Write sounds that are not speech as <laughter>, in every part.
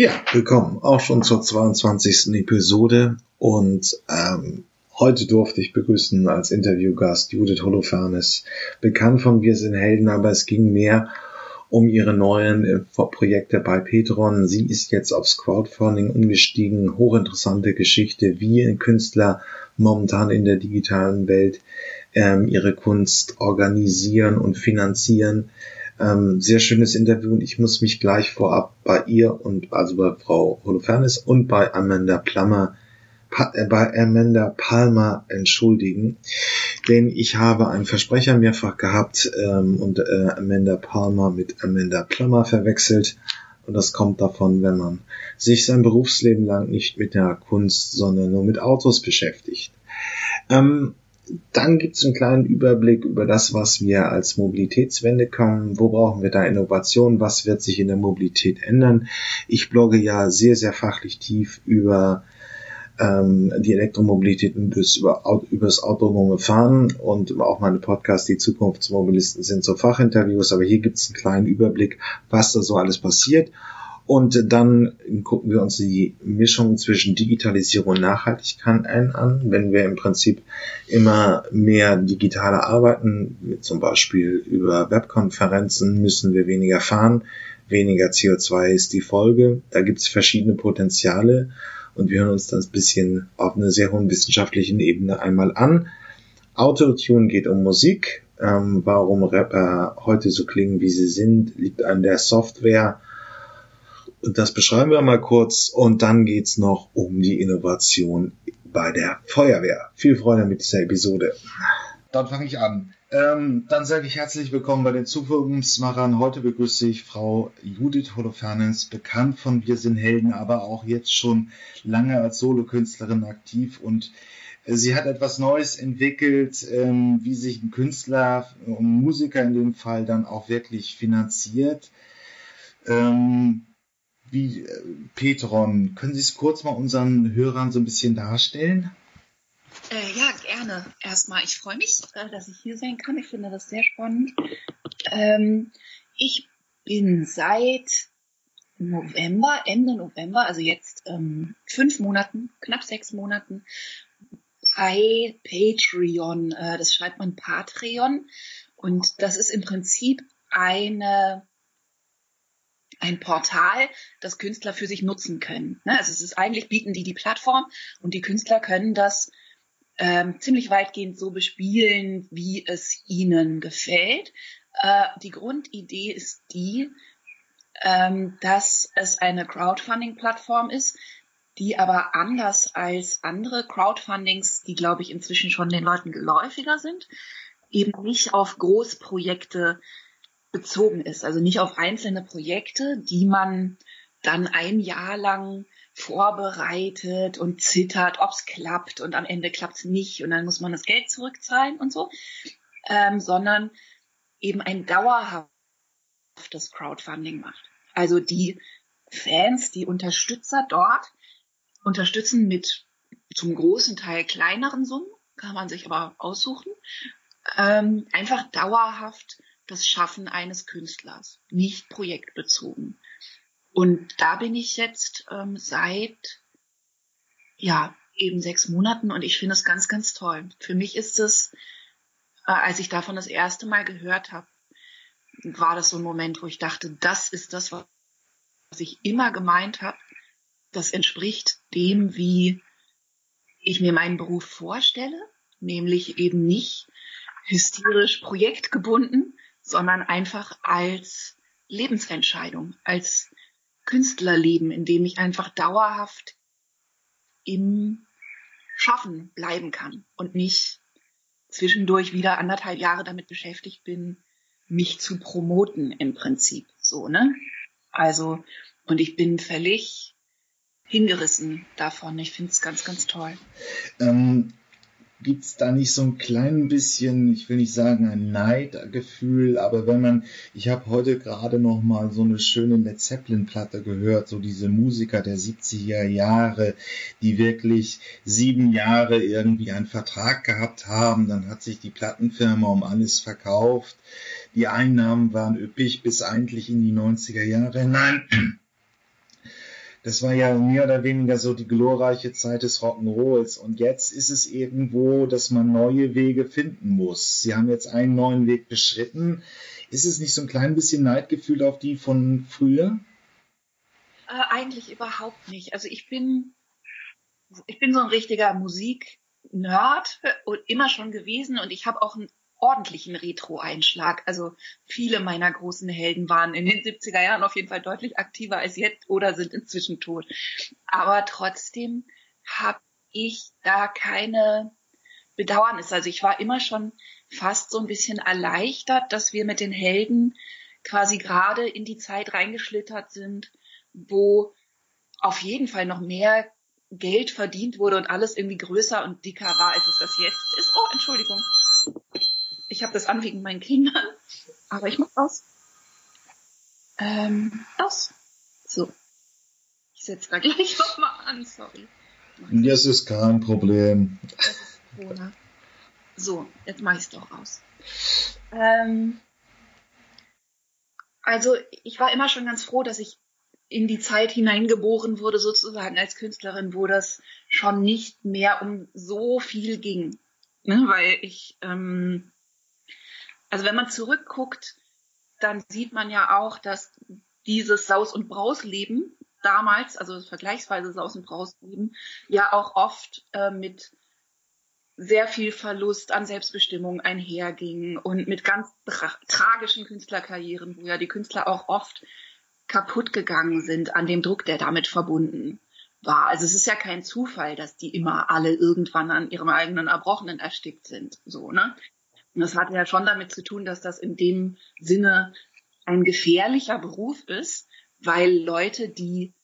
Ja, willkommen auch schon zur 22. Episode und ähm, heute durfte ich begrüßen als Interviewgast Judith Holofernes, bekannt von Wir sind Helden, aber es ging mehr um ihre neuen äh, Projekte bei Petron. Sie ist jetzt aufs Crowdfunding umgestiegen. Hochinteressante Geschichte, wie Künstler momentan in der digitalen Welt ähm, ihre Kunst organisieren und finanzieren. Ähm, sehr schönes Interview und ich muss mich gleich vorab bei ihr und also bei Frau Holofernes und bei Amanda Plammer äh, bei Amanda Palmer entschuldigen, denn ich habe einen Versprecher mehrfach gehabt ähm, und äh, Amanda Palmer mit Amanda Plummer verwechselt. Und das kommt davon, wenn man sich sein Berufsleben lang nicht mit der Kunst, sondern nur mit Autos beschäftigt. Ähm, dann gibt es einen kleinen Überblick über das, was wir als Mobilitätswende kommen. Wo brauchen wir da Innovation? Was wird sich in der Mobilität ändern? Ich blogge ja sehr, sehr fachlich tief über ähm, die Elektromobilität und das über, über das autonome Fahren und auch meine Podcasts, die Zukunftsmobilisten sind so Fachinterviews, aber hier gibt es einen kleinen Überblick, was da so alles passiert. Und dann gucken wir uns die Mischung zwischen Digitalisierung und Nachhaltigkeit an, wenn wir im Prinzip immer mehr digitaler arbeiten, zum Beispiel über Webkonferenzen, müssen wir weniger fahren, weniger CO2 ist die Folge. Da gibt es verschiedene Potenziale und wir hören uns das bisschen auf einer sehr hohen wissenschaftlichen Ebene einmal an. Autotune geht um Musik. Ähm, warum Rapper heute so klingen, wie sie sind, liegt an der Software das beschreiben wir mal kurz. Und dann geht's noch um die Innovation bei der Feuerwehr. Viel Freude mit dieser Episode. Dann fange ich an. Ähm, dann sage ich herzlich willkommen bei den Zukunftsmachern. Heute begrüße ich Frau Judith Holofernes, bekannt von Wir sind Helden, aber auch jetzt schon lange als Solokünstlerin aktiv und äh, Sie hat etwas Neues entwickelt, ähm, wie sich ein Künstler und Musiker in dem Fall dann auch wirklich finanziert. Ähm, wie äh, Petron. Können Sie es kurz mal unseren Hörern so ein bisschen darstellen? Äh, ja, gerne. Erstmal, ich freue mich, äh, dass ich hier sein kann. Ich finde das sehr spannend. Ähm, ich bin seit November, Ende November, also jetzt ähm, fünf Monaten, knapp sechs Monaten bei Patreon. Äh, das schreibt man Patreon. Und das ist im Prinzip eine ein Portal, das Künstler für sich nutzen können. Ne? Also es ist eigentlich bieten die die Plattform und die Künstler können das ähm, ziemlich weitgehend so bespielen, wie es ihnen gefällt. Äh, die Grundidee ist die, ähm, dass es eine Crowdfunding-Plattform ist, die aber anders als andere Crowdfundings, die glaube ich inzwischen schon den Leuten geläufiger sind, eben nicht auf Großprojekte bezogen ist. Also nicht auf einzelne Projekte, die man dann ein Jahr lang vorbereitet und zittert, ob es klappt und am Ende klappt es nicht und dann muss man das Geld zurückzahlen und so, ähm, sondern eben ein dauerhaftes Crowdfunding macht. Also die Fans, die Unterstützer dort unterstützen mit zum großen Teil kleineren Summen, kann man sich aber aussuchen, ähm, einfach dauerhaft das Schaffen eines Künstlers, nicht projektbezogen. Und da bin ich jetzt ähm, seit ja eben sechs Monaten und ich finde es ganz, ganz toll. Für mich ist es, äh, als ich davon das erste Mal gehört habe, war das so ein Moment, wo ich dachte, das ist das, was ich immer gemeint habe. Das entspricht dem, wie ich mir meinen Beruf vorstelle, nämlich eben nicht hysterisch projektgebunden, sondern einfach als Lebensentscheidung, als Künstlerleben, in dem ich einfach dauerhaft im Schaffen bleiben kann und nicht zwischendurch wieder anderthalb Jahre damit beschäftigt bin, mich zu promoten im Prinzip. So, ne? Also, und ich bin völlig hingerissen davon. Ich finde es ganz, ganz toll. Ähm, gibt es da nicht so ein klein bisschen, ich will nicht sagen ein Neidgefühl, aber wenn man, ich habe heute gerade noch mal so eine schöne Led Zeppelin Platte gehört, so diese Musiker der 70er Jahre, die wirklich sieben Jahre irgendwie einen Vertrag gehabt haben, dann hat sich die Plattenfirma um alles verkauft, die Einnahmen waren üppig bis eigentlich in die 90er Jahre. Hinein das war ja mehr oder weniger so die glorreiche Zeit des Rock'n'Rolls. Und jetzt ist es irgendwo, dass man neue Wege finden muss. Sie haben jetzt einen neuen Weg beschritten. Ist es nicht so ein klein bisschen Neidgefühl auf die von früher? Äh, eigentlich überhaupt nicht. Also ich bin, ich bin so ein richtiger Musik-Nerd und immer schon gewesen und ich habe auch einen ordentlichen Retro-Einschlag. Also viele meiner großen Helden waren in den 70er Jahren auf jeden Fall deutlich aktiver als jetzt oder sind inzwischen tot. Aber trotzdem habe ich da keine Bedauernis. Also ich war immer schon fast so ein bisschen erleichtert, dass wir mit den Helden quasi gerade in die Zeit reingeschlittert sind, wo auf jeden Fall noch mehr Geld verdient wurde und alles irgendwie größer und dicker war, als es das jetzt ist. Oh, Entschuldigung. Ich habe das an wegen meinen Kindern, aber ich mach aus. Ähm, aus. So. Ich setze da gleich nochmal an, sorry. Das ist kein Problem. Das ist Corona. So, jetzt mache ich es doch aus. Ähm, also ich war immer schon ganz froh, dass ich in die Zeit hineingeboren wurde, sozusagen als Künstlerin, wo das schon nicht mehr um so viel ging. Ne? Weil ich, ähm, also wenn man zurückguckt, dann sieht man ja auch, dass dieses Saus- und Brausleben damals, also vergleichsweise Saus- und Brausleben, ja auch oft äh, mit sehr viel Verlust an Selbstbestimmung einherging und mit ganz tra tragischen Künstlerkarrieren, wo ja die Künstler auch oft kaputt gegangen sind an dem Druck, der damit verbunden war. Also es ist ja kein Zufall, dass die immer alle irgendwann an ihrem eigenen Erbrochenen erstickt sind. So, ne? Und das hat ja schon damit zu tun, dass das in dem Sinne ein gefährlicher Beruf ist, weil Leute, die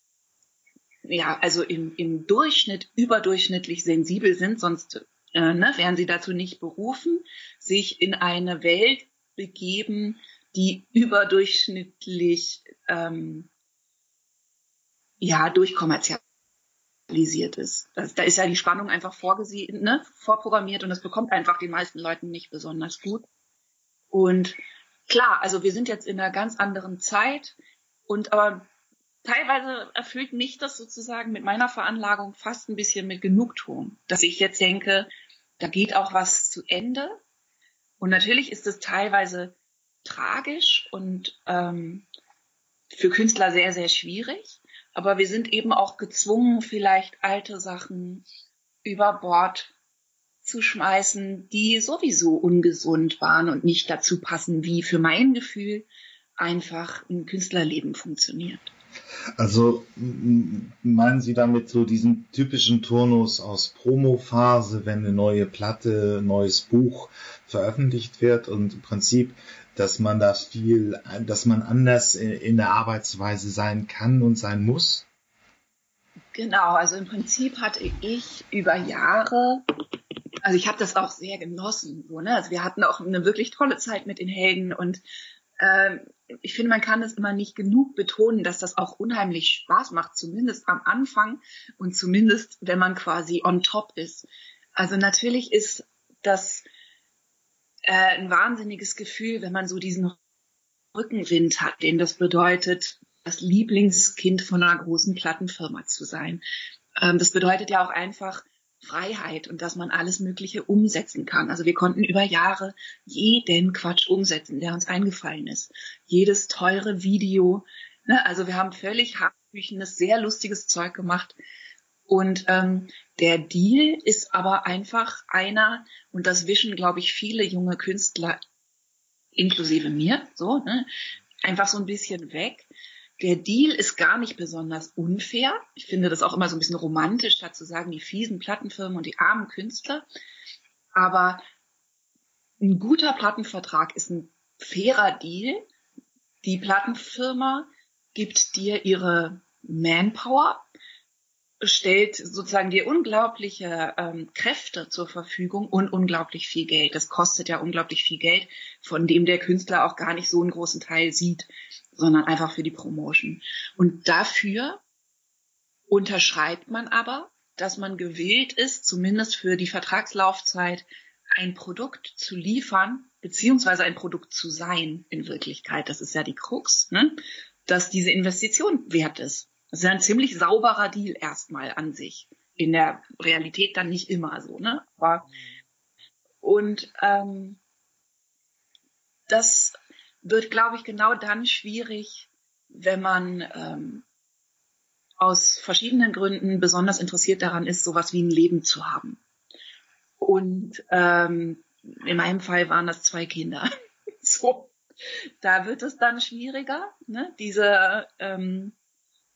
ja, also im, im Durchschnitt überdurchschnittlich sensibel sind, sonst äh, ne, wären sie dazu nicht berufen, sich in eine Welt begeben, die überdurchschnittlich ähm, ja durchkommerzialisiert ist. Das, da ist ja die Spannung einfach vorgesehen, ne, vorprogrammiert und das bekommt einfach den meisten Leuten nicht besonders gut. Und klar, also wir sind jetzt in einer ganz anderen Zeit und aber teilweise erfüllt mich das sozusagen mit meiner Veranlagung fast ein bisschen mit Genugtuung, dass ich jetzt denke, da geht auch was zu Ende. Und natürlich ist es teilweise tragisch und ähm, für Künstler sehr, sehr schwierig. Aber wir sind eben auch gezwungen, vielleicht alte Sachen über Bord zu schmeißen, die sowieso ungesund waren und nicht dazu passen, wie für mein Gefühl einfach ein Künstlerleben funktioniert. Also meinen Sie damit so diesen typischen Turnus aus Promophase, wenn eine neue Platte, neues Buch veröffentlicht wird und im Prinzip, dass man da viel, dass man anders in der Arbeitsweise sein kann und sein muss? Genau, also im Prinzip hatte ich über Jahre, also ich habe das auch sehr genossen, so, ne? Also wir hatten auch eine wirklich tolle Zeit mit den Helden und ähm, ich finde, man kann es immer nicht genug betonen, dass das auch unheimlich Spaß macht, zumindest am Anfang und zumindest, wenn man quasi on top ist. Also natürlich ist das äh, ein wahnsinniges Gefühl, wenn man so diesen Rückenwind hat, den das bedeutet, das Lieblingskind von einer großen Plattenfirma zu sein. Ähm, das bedeutet ja auch einfach, Freiheit und dass man alles Mögliche umsetzen kann. Also wir konnten über Jahre jeden Quatsch umsetzen, der uns eingefallen ist. Jedes teure Video. Ne? Also wir haben völlig hartbüchenes, sehr lustiges Zeug gemacht. Und ähm, der Deal ist aber einfach einer, und das wischen, glaube ich, viele junge Künstler, inklusive mir, so, ne, einfach so ein bisschen weg der Deal ist gar nicht besonders unfair. Ich finde das auch immer so ein bisschen romantisch, statt zu sagen, die fiesen Plattenfirmen und die armen Künstler. Aber ein guter Plattenvertrag ist ein fairer Deal. Die Plattenfirma gibt dir ihre Manpower, stellt sozusagen dir unglaubliche ähm, Kräfte zur Verfügung und unglaublich viel Geld. Das kostet ja unglaublich viel Geld, von dem der Künstler auch gar nicht so einen großen Teil sieht sondern einfach für die Promotion. Und dafür unterschreibt man aber, dass man gewillt ist, zumindest für die Vertragslaufzeit, ein Produkt zu liefern, beziehungsweise ein Produkt zu sein in Wirklichkeit. Das ist ja die Krux, ne? dass diese Investition wert ist. Das ist ein ziemlich sauberer Deal erstmal an sich. In der Realität dann nicht immer so, ne? Aber, und ähm, das wird, glaube ich, genau dann schwierig, wenn man ähm, aus verschiedenen Gründen besonders interessiert daran ist, sowas wie ein Leben zu haben. Und ähm, in meinem Fall waren das zwei Kinder. <laughs> so, da wird es dann schwieriger, ne? diese ähm,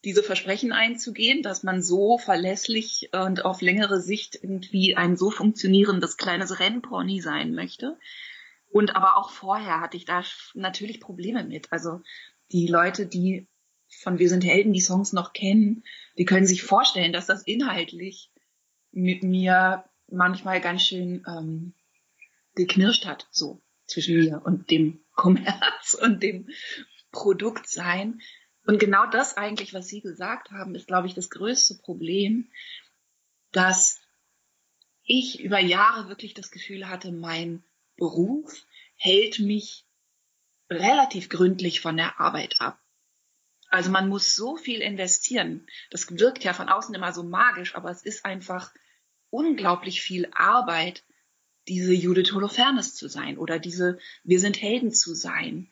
diese Versprechen einzugehen, dass man so verlässlich und auf längere Sicht irgendwie ein so funktionierendes kleines Rennpony sein möchte. Und aber auch vorher hatte ich da natürlich Probleme mit. Also die Leute, die von Wir sind Helden die Songs noch kennen, die können sich vorstellen, dass das inhaltlich mit mir manchmal ganz schön ähm, geknirscht hat, so zwischen mir und dem Kommerz <laughs> und dem Produktsein. Und genau das eigentlich, was Sie gesagt haben, ist, glaube ich, das größte Problem, dass ich über Jahre wirklich das Gefühl hatte, mein Beruf hält mich relativ gründlich von der Arbeit ab. Also man muss so viel investieren. Das wirkt ja von außen immer so magisch, aber es ist einfach unglaublich viel Arbeit, diese Judith Holofernes zu sein oder diese Wir sind Helden zu sein.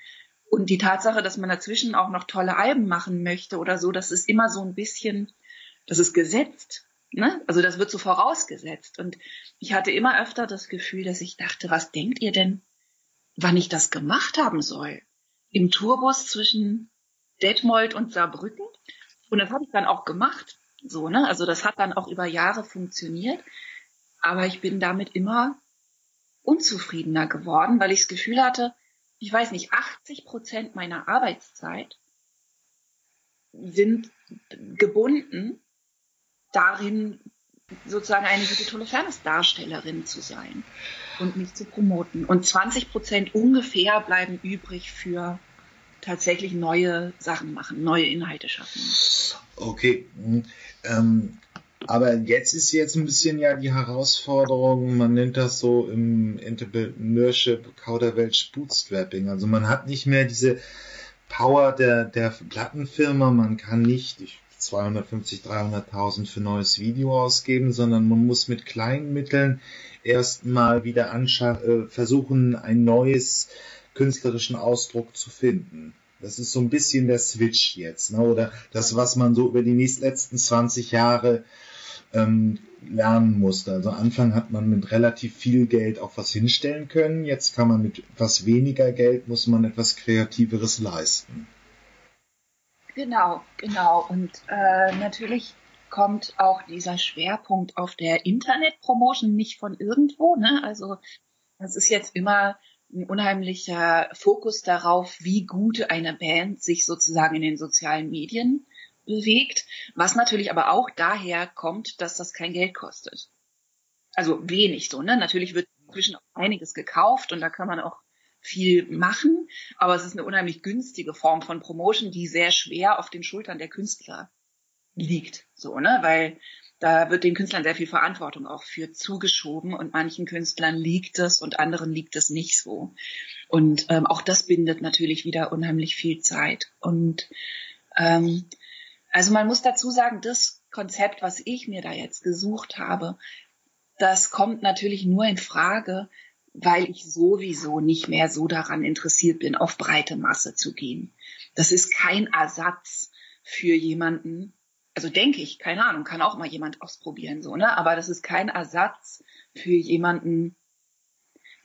Und die Tatsache, dass man dazwischen auch noch tolle Alben machen möchte oder so, das ist immer so ein bisschen, das ist gesetzt. Ne? Also das wird so vorausgesetzt. Und ich hatte immer öfter das Gefühl, dass ich dachte, was denkt ihr denn, wann ich das gemacht haben soll? Im Tourbus zwischen Detmold und Saarbrücken. Und das habe ich dann auch gemacht. So, ne? Also das hat dann auch über Jahre funktioniert. Aber ich bin damit immer unzufriedener geworden, weil ich das Gefühl hatte, ich weiß nicht, 80 Prozent meiner Arbeitszeit sind gebunden darin, sozusagen eine Judith Holofernes Darstellerin zu sein und mich zu promoten. Und 20 Prozent ungefähr bleiben übrig für tatsächlich neue Sachen machen, neue Inhalte schaffen. Okay. Hm. Ähm, aber jetzt ist jetzt ein bisschen ja die Herausforderung, man nennt das so im Entrepreneurship Kauderwelsch Bootstrapping. Also man hat nicht mehr diese Power der, der Plattenfirma, man kann nicht 250, 300.000 für neues Video ausgeben, sondern man muss mit kleinen Mitteln erstmal wieder äh, versuchen, ein neues künstlerischen Ausdruck zu finden. Das ist so ein bisschen der Switch jetzt, ne? oder das, was man so über die nächsten letzten 20 Jahre ähm, lernen musste. Also Anfang hat man mit relativ viel Geld auch was hinstellen können. Jetzt kann man mit etwas weniger Geld muss man etwas Kreativeres leisten. Genau, genau. Und äh, natürlich kommt auch dieser Schwerpunkt auf der Internetpromotion nicht von irgendwo. Ne? Also das ist jetzt immer ein unheimlicher Fokus darauf, wie gut eine Band sich sozusagen in den sozialen Medien bewegt, was natürlich aber auch daher kommt, dass das kein Geld kostet. Also wenig so, ne? Natürlich wird inzwischen auch einiges gekauft und da kann man auch viel machen, aber es ist eine unheimlich günstige Form von Promotion, die sehr schwer auf den Schultern der Künstler liegt, so, ne? Weil da wird den Künstlern sehr viel Verantwortung auch für zugeschoben und manchen Künstlern liegt es und anderen liegt es nicht so. Und ähm, auch das bindet natürlich wieder unheimlich viel Zeit. Und ähm, also man muss dazu sagen, das Konzept, was ich mir da jetzt gesucht habe, das kommt natürlich nur in Frage, weil ich sowieso nicht mehr so daran interessiert bin, auf breite Masse zu gehen. Das ist kein Ersatz für jemanden, also denke ich, keine Ahnung, kann auch mal jemand ausprobieren, so, ne? Aber das ist kein Ersatz für jemanden,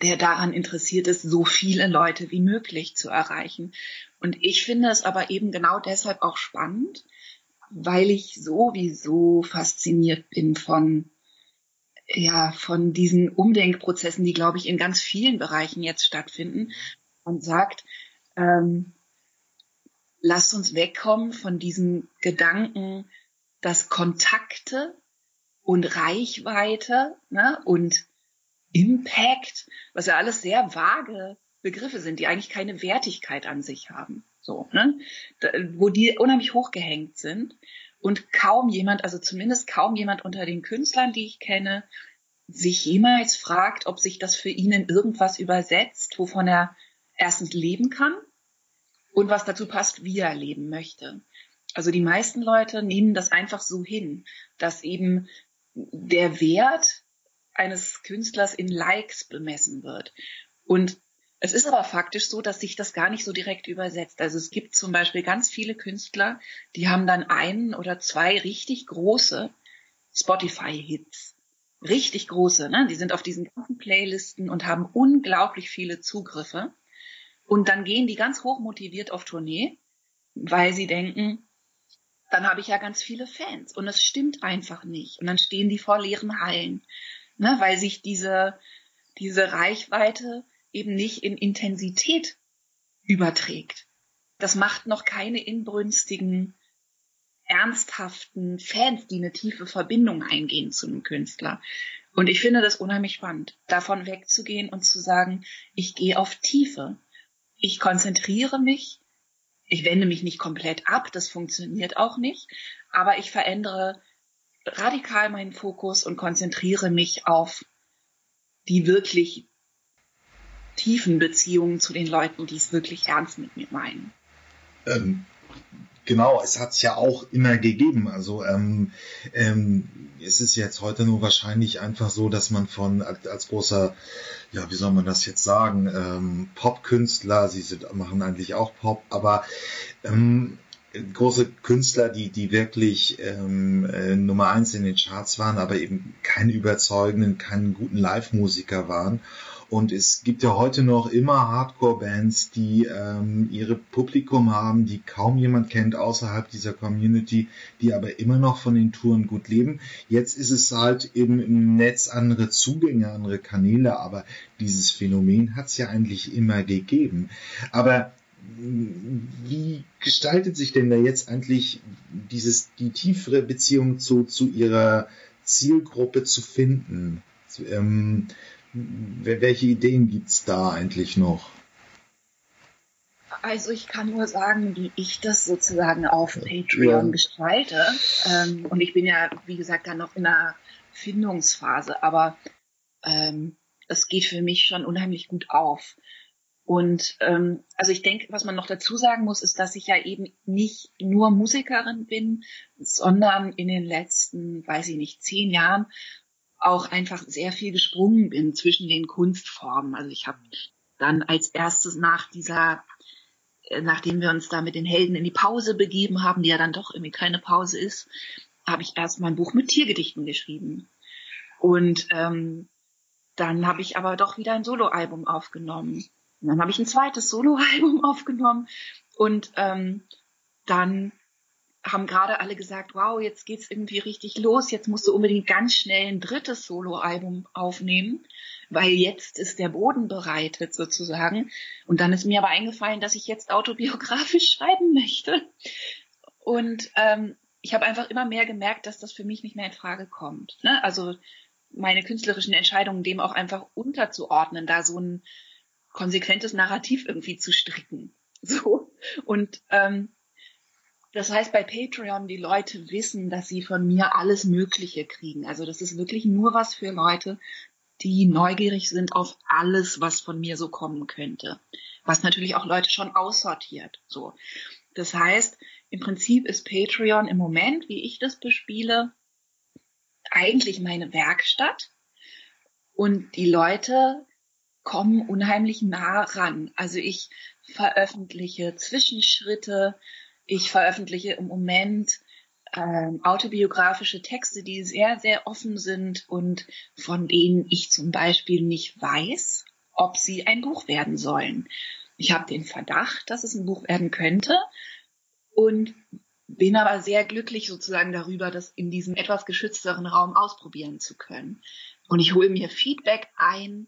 der daran interessiert ist, so viele Leute wie möglich zu erreichen. Und ich finde es aber eben genau deshalb auch spannend, weil ich sowieso fasziniert bin von ja von diesen Umdenkprozessen, die glaube ich in ganz vielen Bereichen jetzt stattfinden. Und sagt, ähm, lasst uns wegkommen von diesem Gedanken, dass Kontakte und Reichweite ne, und Impact, was ja alles sehr vage Begriffe sind, die eigentlich keine Wertigkeit an sich haben so, ne? Da, wo die unheimlich hochgehängt sind und kaum jemand, also zumindest kaum jemand unter den Künstlern, die ich kenne, sich jemals fragt, ob sich das für ihn in irgendwas übersetzt, wovon er erstens leben kann und was dazu passt, wie er leben möchte. Also die meisten Leute nehmen das einfach so hin, dass eben der Wert eines Künstlers in Likes bemessen wird. Und es ist aber faktisch so, dass sich das gar nicht so direkt übersetzt. Also es gibt zum Beispiel ganz viele Künstler, die haben dann einen oder zwei richtig große Spotify-Hits. Richtig große, ne? Die sind auf diesen ganzen Playlisten und haben unglaublich viele Zugriffe. Und dann gehen die ganz hoch motiviert auf Tournee, weil sie denken, dann habe ich ja ganz viele Fans. Und es stimmt einfach nicht. Und dann stehen die vor leeren Hallen, ne? weil sich diese, diese Reichweite eben nicht in Intensität überträgt. Das macht noch keine inbrünstigen, ernsthaften Fans, die eine tiefe Verbindung eingehen zu einem Künstler. Und ich finde das unheimlich spannend, davon wegzugehen und zu sagen, ich gehe auf Tiefe. Ich konzentriere mich, ich wende mich nicht komplett ab, das funktioniert auch nicht, aber ich verändere radikal meinen Fokus und konzentriere mich auf die wirklich tiefen Beziehungen zu den Leuten, die es wirklich ernst mit mir meinen. Ähm, genau, es hat es ja auch immer gegeben. Also ähm, ähm, es ist jetzt heute nur wahrscheinlich einfach so, dass man von als großer, ja, wie soll man das jetzt sagen, ähm, Popkünstler, sie sind, machen eigentlich auch Pop, aber ähm, große Künstler, die, die wirklich ähm, äh, Nummer eins in den Charts waren, aber eben keine überzeugenden, keinen guten Live-Musiker waren. Und es gibt ja heute noch immer Hardcore-Bands, die ähm, ihre Publikum haben, die kaum jemand kennt außerhalb dieser Community, die aber immer noch von den Touren gut leben. Jetzt ist es halt eben im Netz andere Zugänge, andere Kanäle, aber dieses Phänomen hat es ja eigentlich immer gegeben. Aber wie gestaltet sich denn da jetzt eigentlich dieses, die tiefere Beziehung zu, zu ihrer Zielgruppe zu finden? Ähm, welche Ideen gibt es da eigentlich noch? Also ich kann nur sagen, wie ich das sozusagen auf Patreon ja. gestalte. Ähm, und ich bin ja, wie gesagt, dann noch in einer Findungsphase, aber ähm, es geht für mich schon unheimlich gut auf. Und ähm, also ich denke, was man noch dazu sagen muss, ist, dass ich ja eben nicht nur Musikerin bin, sondern in den letzten, weiß ich nicht, zehn Jahren auch einfach sehr viel gesprungen bin zwischen den Kunstformen. Also ich habe dann als erstes nach dieser, äh, nachdem wir uns da mit den Helden in die Pause begeben haben, die ja dann doch irgendwie keine Pause ist, habe ich erst mein Buch mit Tiergedichten geschrieben. Und ähm, dann habe ich aber doch wieder ein Soloalbum aufgenommen. Und dann habe ich ein zweites Soloalbum <laughs> aufgenommen und ähm, dann haben gerade alle gesagt, wow, jetzt geht's irgendwie richtig los, jetzt musst du unbedingt ganz schnell ein drittes Soloalbum aufnehmen, weil jetzt ist der Boden bereitet sozusagen. Und dann ist mir aber eingefallen, dass ich jetzt autobiografisch <laughs> schreiben möchte. Und ähm, ich habe einfach immer mehr gemerkt, dass das für mich nicht mehr in Frage kommt. Ne? Also meine künstlerischen Entscheidungen dem auch einfach unterzuordnen, da so ein konsequentes Narrativ irgendwie zu stricken. <laughs> So. Und ähm, das heißt, bei Patreon, die Leute wissen, dass sie von mir alles Mögliche kriegen. Also das ist wirklich nur was für Leute, die neugierig sind auf alles, was von mir so kommen könnte. Was natürlich auch Leute schon aussortiert. So. Das heißt, im Prinzip ist Patreon im Moment, wie ich das bespiele, eigentlich meine Werkstatt. Und die Leute kommen unheimlich nah ran. Also ich veröffentliche Zwischenschritte, ich veröffentliche im Moment ähm, autobiografische Texte, die sehr, sehr offen sind und von denen ich zum Beispiel nicht weiß, ob sie ein Buch werden sollen. Ich habe den Verdacht, dass es ein Buch werden könnte und bin aber sehr glücklich sozusagen darüber, das in diesem etwas geschützteren Raum ausprobieren zu können. Und ich hole mir Feedback ein.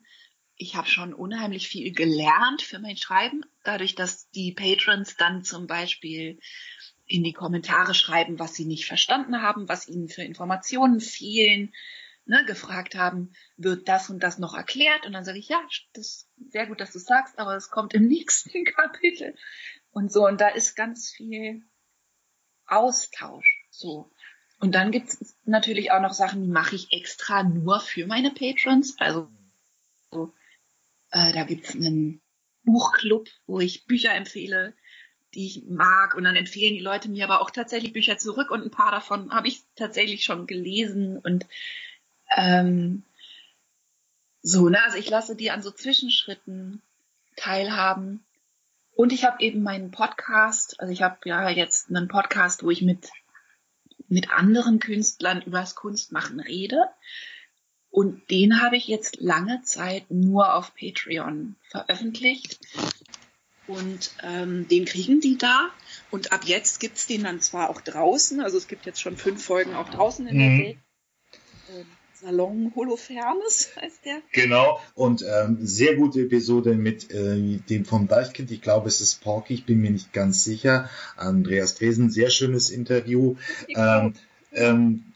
Ich habe schon unheimlich viel gelernt für mein Schreiben, dadurch, dass die Patrons dann zum Beispiel in die Kommentare schreiben, was sie nicht verstanden haben, was ihnen für Informationen fehlen, ne, gefragt haben, wird das und das noch erklärt? Und dann sage ich, ja, das ist sehr gut, dass du sagst, aber es kommt im <laughs> nächsten Kapitel. Und so, und da ist ganz viel Austausch. So. Und dann gibt es natürlich auch noch Sachen, die mache ich extra nur für meine Patrons. Also so, äh, da gibt es einen Buchclub, wo ich Bücher empfehle, die ich mag. Und dann empfehlen die Leute mir aber auch tatsächlich Bücher zurück und ein paar davon habe ich tatsächlich schon gelesen. Und ähm, so, ne, also ich lasse die an so Zwischenschritten teilhaben. Und ich habe eben meinen Podcast, also ich habe ja jetzt einen Podcast, wo ich mit, mit anderen Künstlern übers Kunstmachen rede. Und den habe ich jetzt lange Zeit nur auf Patreon veröffentlicht. Und ähm, den kriegen die da. Und ab jetzt gibt's den dann zwar auch draußen, also es gibt jetzt schon fünf Folgen auch draußen in der mhm. Welt. Ähm, Salon Holofernes <laughs> heißt der. Genau, und ähm, sehr gute Episode mit äh, dem vom Deichkind. Ich glaube, es ist Porky, ich bin mir nicht ganz sicher. Andreas Dresen, sehr schönes Interview. Ähm, ähm,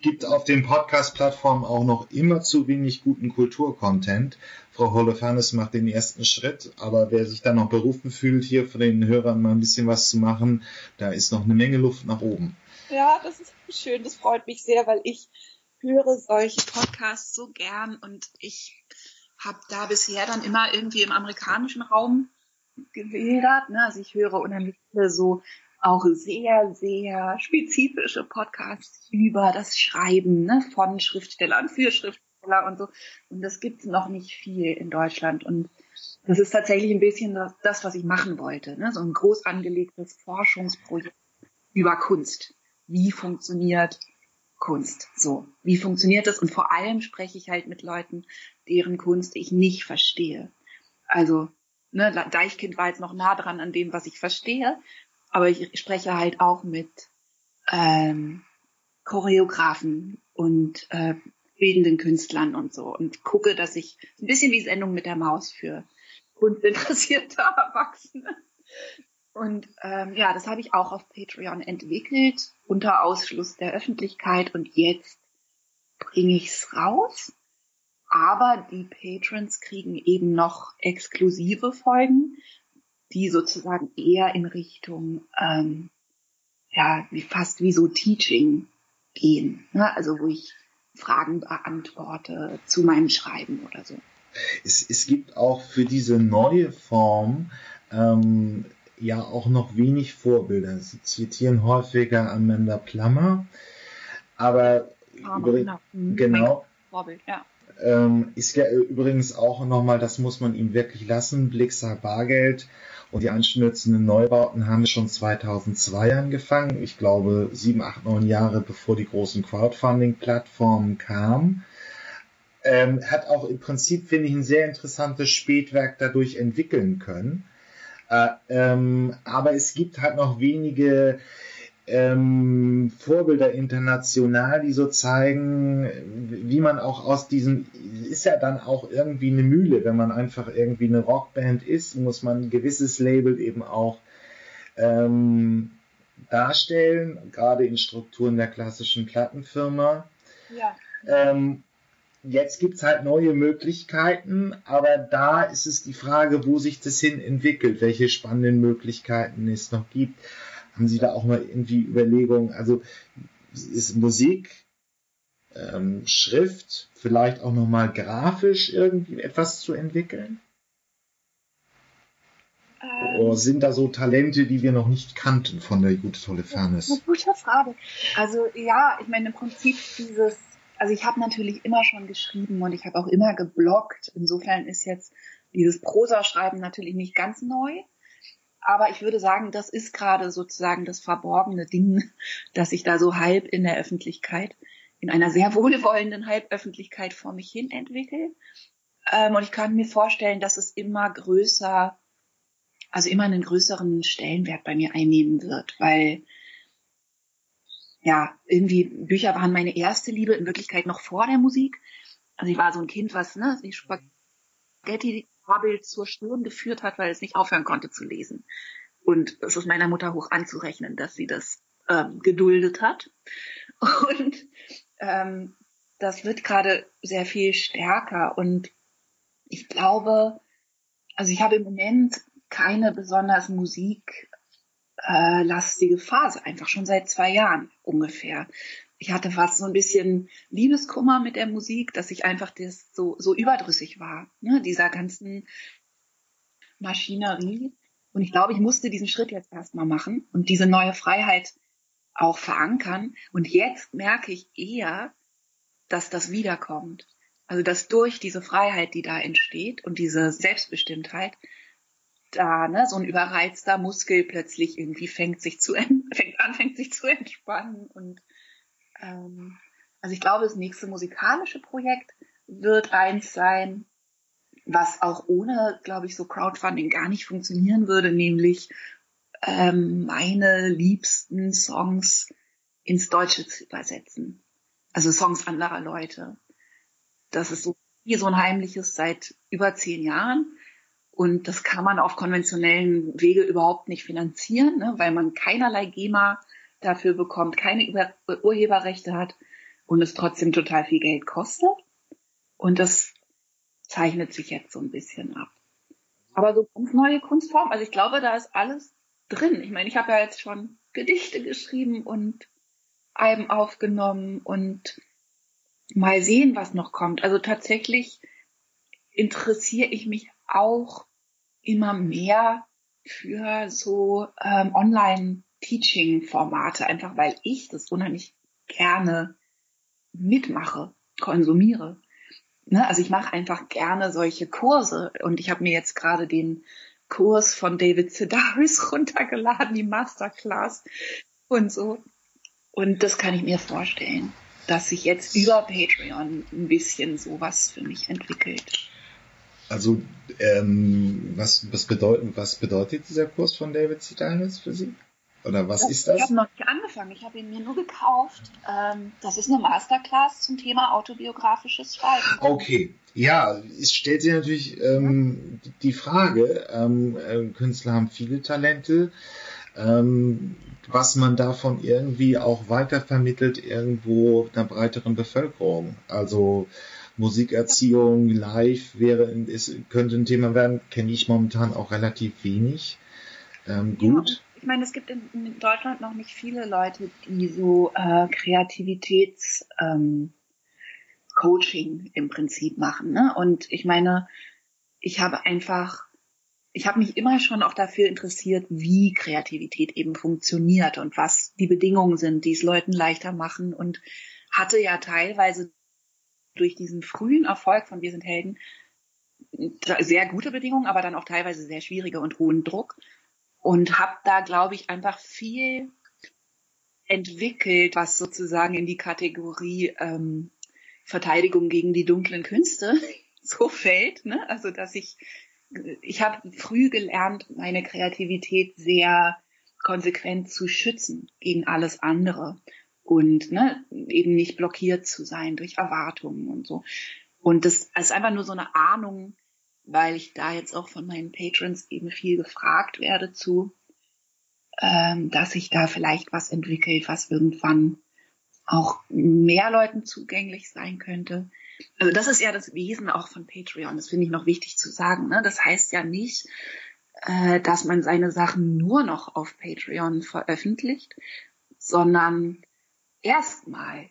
gibt auf den Podcast-Plattformen auch noch immer zu wenig guten Kulturcontent. Frau Holofernes macht den ersten Schritt, aber wer sich dann noch berufen fühlt, hier von den Hörern mal ein bisschen was zu machen, da ist noch eine Menge Luft nach oben. Ja, das ist schön, das freut mich sehr, weil ich höre solche Podcasts so gern und ich habe da bisher dann immer irgendwie im amerikanischen Raum gewildert. Ne? Also ich höre unheimlich viele so auch sehr, sehr spezifische Podcasts über das Schreiben ne? von Schriftstellern für Schriftsteller und so. Und das gibt es noch nicht viel in Deutschland. Und das ist tatsächlich ein bisschen das, was ich machen wollte. Ne? So ein groß angelegtes Forschungsprojekt über Kunst. Wie funktioniert Kunst. So, wie funktioniert das? Und vor allem spreche ich halt mit Leuten, deren Kunst ich nicht verstehe. Also, ne, Deichkind war jetzt noch nah dran an dem, was ich verstehe, aber ich spreche halt auch mit ähm, Choreografen und äh, bildenden Künstlern und so und gucke, dass ich ein bisschen wie Sendung mit der Maus für kunstinteressierte <laughs> Erwachsene und ähm, ja, das habe ich auch auf Patreon entwickelt, unter Ausschluss der Öffentlichkeit. Und jetzt bringe ich es raus. Aber die Patrons kriegen eben noch exklusive Folgen, die sozusagen eher in Richtung, ähm, ja, wie fast wie so Teaching gehen. Ne? Also wo ich Fragen beantworte zu meinem Schreiben oder so. Es, es gibt auch für diese neue Form ähm, ja auch noch wenig Vorbilder. Sie zitieren häufiger Amanda Plummer, aber über, genau. Mhm. genau Vorbild, ja. Ähm, ist ja übrigens auch nochmal, das muss man ihm wirklich lassen, Blixer Bargeld und die anschnürzenden Neubauten haben schon 2002 angefangen. Ich glaube, sieben, acht, neun Jahre bevor die großen Crowdfunding-Plattformen kamen. Ähm, hat auch im Prinzip, finde ich, ein sehr interessantes Spätwerk dadurch entwickeln können. Äh, ähm, aber es gibt halt noch wenige ähm, Vorbilder international, die so zeigen, wie man auch aus diesem, ist ja dann auch irgendwie eine Mühle, wenn man einfach irgendwie eine Rockband ist, muss man ein gewisses Label eben auch ähm, darstellen, gerade in Strukturen der klassischen Plattenfirma. Ja. Ähm, jetzt gibt's halt neue Möglichkeiten, aber da ist es die Frage, wo sich das hin entwickelt, welche spannenden Möglichkeiten es noch gibt. Haben Sie da auch mal irgendwie Überlegungen? Also ist Musik, ähm, Schrift, vielleicht auch nochmal grafisch irgendwie etwas zu entwickeln? Ähm, Oder sind da so Talente, die wir noch nicht kannten von der Gute Tolle Fairness? Eine gute Frage. Also ja, ich meine im Prinzip dieses also ich habe natürlich immer schon geschrieben und ich habe auch immer gebloggt. Insofern ist jetzt dieses Prosa-Schreiben natürlich nicht ganz neu. Aber ich würde sagen, das ist gerade sozusagen das verborgene Ding, <laughs> dass ich da so halb in der Öffentlichkeit, in einer sehr wohlwollenden Halböffentlichkeit vor mich hin entwickle. Ähm, und ich kann mir vorstellen, dass es immer größer, also immer einen größeren Stellenwert bei mir einnehmen wird, weil ja, irgendwie Bücher waren meine erste Liebe, in Wirklichkeit noch vor der Musik. Also ich war so ein Kind, was ne, Spaghetti Vorbild zur Stirn geführt hat, weil es nicht aufhören konnte zu lesen. Und es ist meiner Mutter hoch anzurechnen, dass sie das ähm, geduldet hat. Und ähm, das wird gerade sehr viel stärker. Und ich glaube, also ich habe im Moment keine besonders Musik äh, lastige Phase, einfach schon seit zwei Jahren ungefähr. Ich hatte fast so ein bisschen Liebeskummer mit der Musik, dass ich einfach das so, so überdrüssig war, ne, dieser ganzen Maschinerie. Und ich glaube, ich musste diesen Schritt jetzt erstmal machen und diese neue Freiheit auch verankern. Und jetzt merke ich eher, dass das wiederkommt. Also dass durch diese Freiheit, die da entsteht und diese Selbstbestimmtheit, da ne, so ein überreizter Muskel plötzlich irgendwie fängt sich zu fängt an, fängt sich zu entspannen und ähm, also ich glaube, das nächste musikalische Projekt wird eins sein, was auch ohne, glaube ich, so Crowdfunding gar nicht funktionieren würde, nämlich ähm, meine liebsten Songs ins Deutsche zu übersetzen. Also Songs anderer Leute. Das ist so wie so ein heimliches seit über zehn Jahren. Und das kann man auf konventionellen Wege überhaupt nicht finanzieren, ne, weil man keinerlei GEMA dafür bekommt, keine Über Urheberrechte hat und es trotzdem total viel Geld kostet. Und das zeichnet sich jetzt so ein bisschen ab. Aber so ganz neue Kunstformen, also ich glaube, da ist alles drin. Ich meine, ich habe ja jetzt schon Gedichte geschrieben und Alben aufgenommen und mal sehen, was noch kommt. Also tatsächlich interessiere ich mich auch immer mehr für so ähm, Online-Teaching-Formate, einfach weil ich das unheimlich gerne mitmache, konsumiere. Ne? Also ich mache einfach gerne solche Kurse und ich habe mir jetzt gerade den Kurs von David Sedaris <laughs> runtergeladen, die Masterclass und so. Und das kann ich mir vorstellen, dass sich jetzt über Patreon ein bisschen sowas für mich entwickelt. Also ähm, was, was, bedeutet, was bedeutet dieser Kurs von David Sedaris für Sie? Oder was das, ist das? Ich habe noch nicht angefangen. Ich habe ihn mir nur gekauft. Ähm, das ist eine Masterclass zum Thema autobiografisches Schreiben. Okay. Ja, es stellt sich natürlich ähm, die Frage, ähm, äh, Künstler haben viele Talente, ähm, was man davon irgendwie auch weitervermittelt irgendwo einer breiteren Bevölkerung. Also Musikerziehung live wäre, ist, könnte ein Thema werden, kenne ich momentan auch relativ wenig. Ähm, gut. Ja ich meine, es gibt in, in, Deutschland noch nicht viele Leute, die so äh, Kreativitäts ähm, Coaching im Prinzip machen. Ne? Und ich meine, ich habe einfach, ich habe mich immer schon auch dafür interessiert, wie Kreativität eben funktioniert und was die Bedingungen sind, die es Leuten leichter machen und hatte ja teilweise durch diesen frühen Erfolg von Wir sind Helden sehr gute Bedingungen, aber dann auch teilweise sehr schwierige und hohen Druck und habe da, glaube ich, einfach viel entwickelt, was sozusagen in die Kategorie ähm, Verteidigung gegen die dunklen Künste <laughs> so fällt. Ne? Also dass ich, ich habe früh gelernt, meine Kreativität sehr konsequent zu schützen gegen alles andere und ne, eben nicht blockiert zu sein durch Erwartungen und so. Und das ist einfach nur so eine Ahnung, weil ich da jetzt auch von meinen Patrons eben viel gefragt werde zu, ähm, dass sich da vielleicht was entwickelt, was irgendwann auch mehr Leuten zugänglich sein könnte. Also das ist ja das Wesen auch von Patreon. Das finde ich noch wichtig zu sagen. Ne? Das heißt ja nicht, äh, dass man seine Sachen nur noch auf Patreon veröffentlicht, sondern erstmal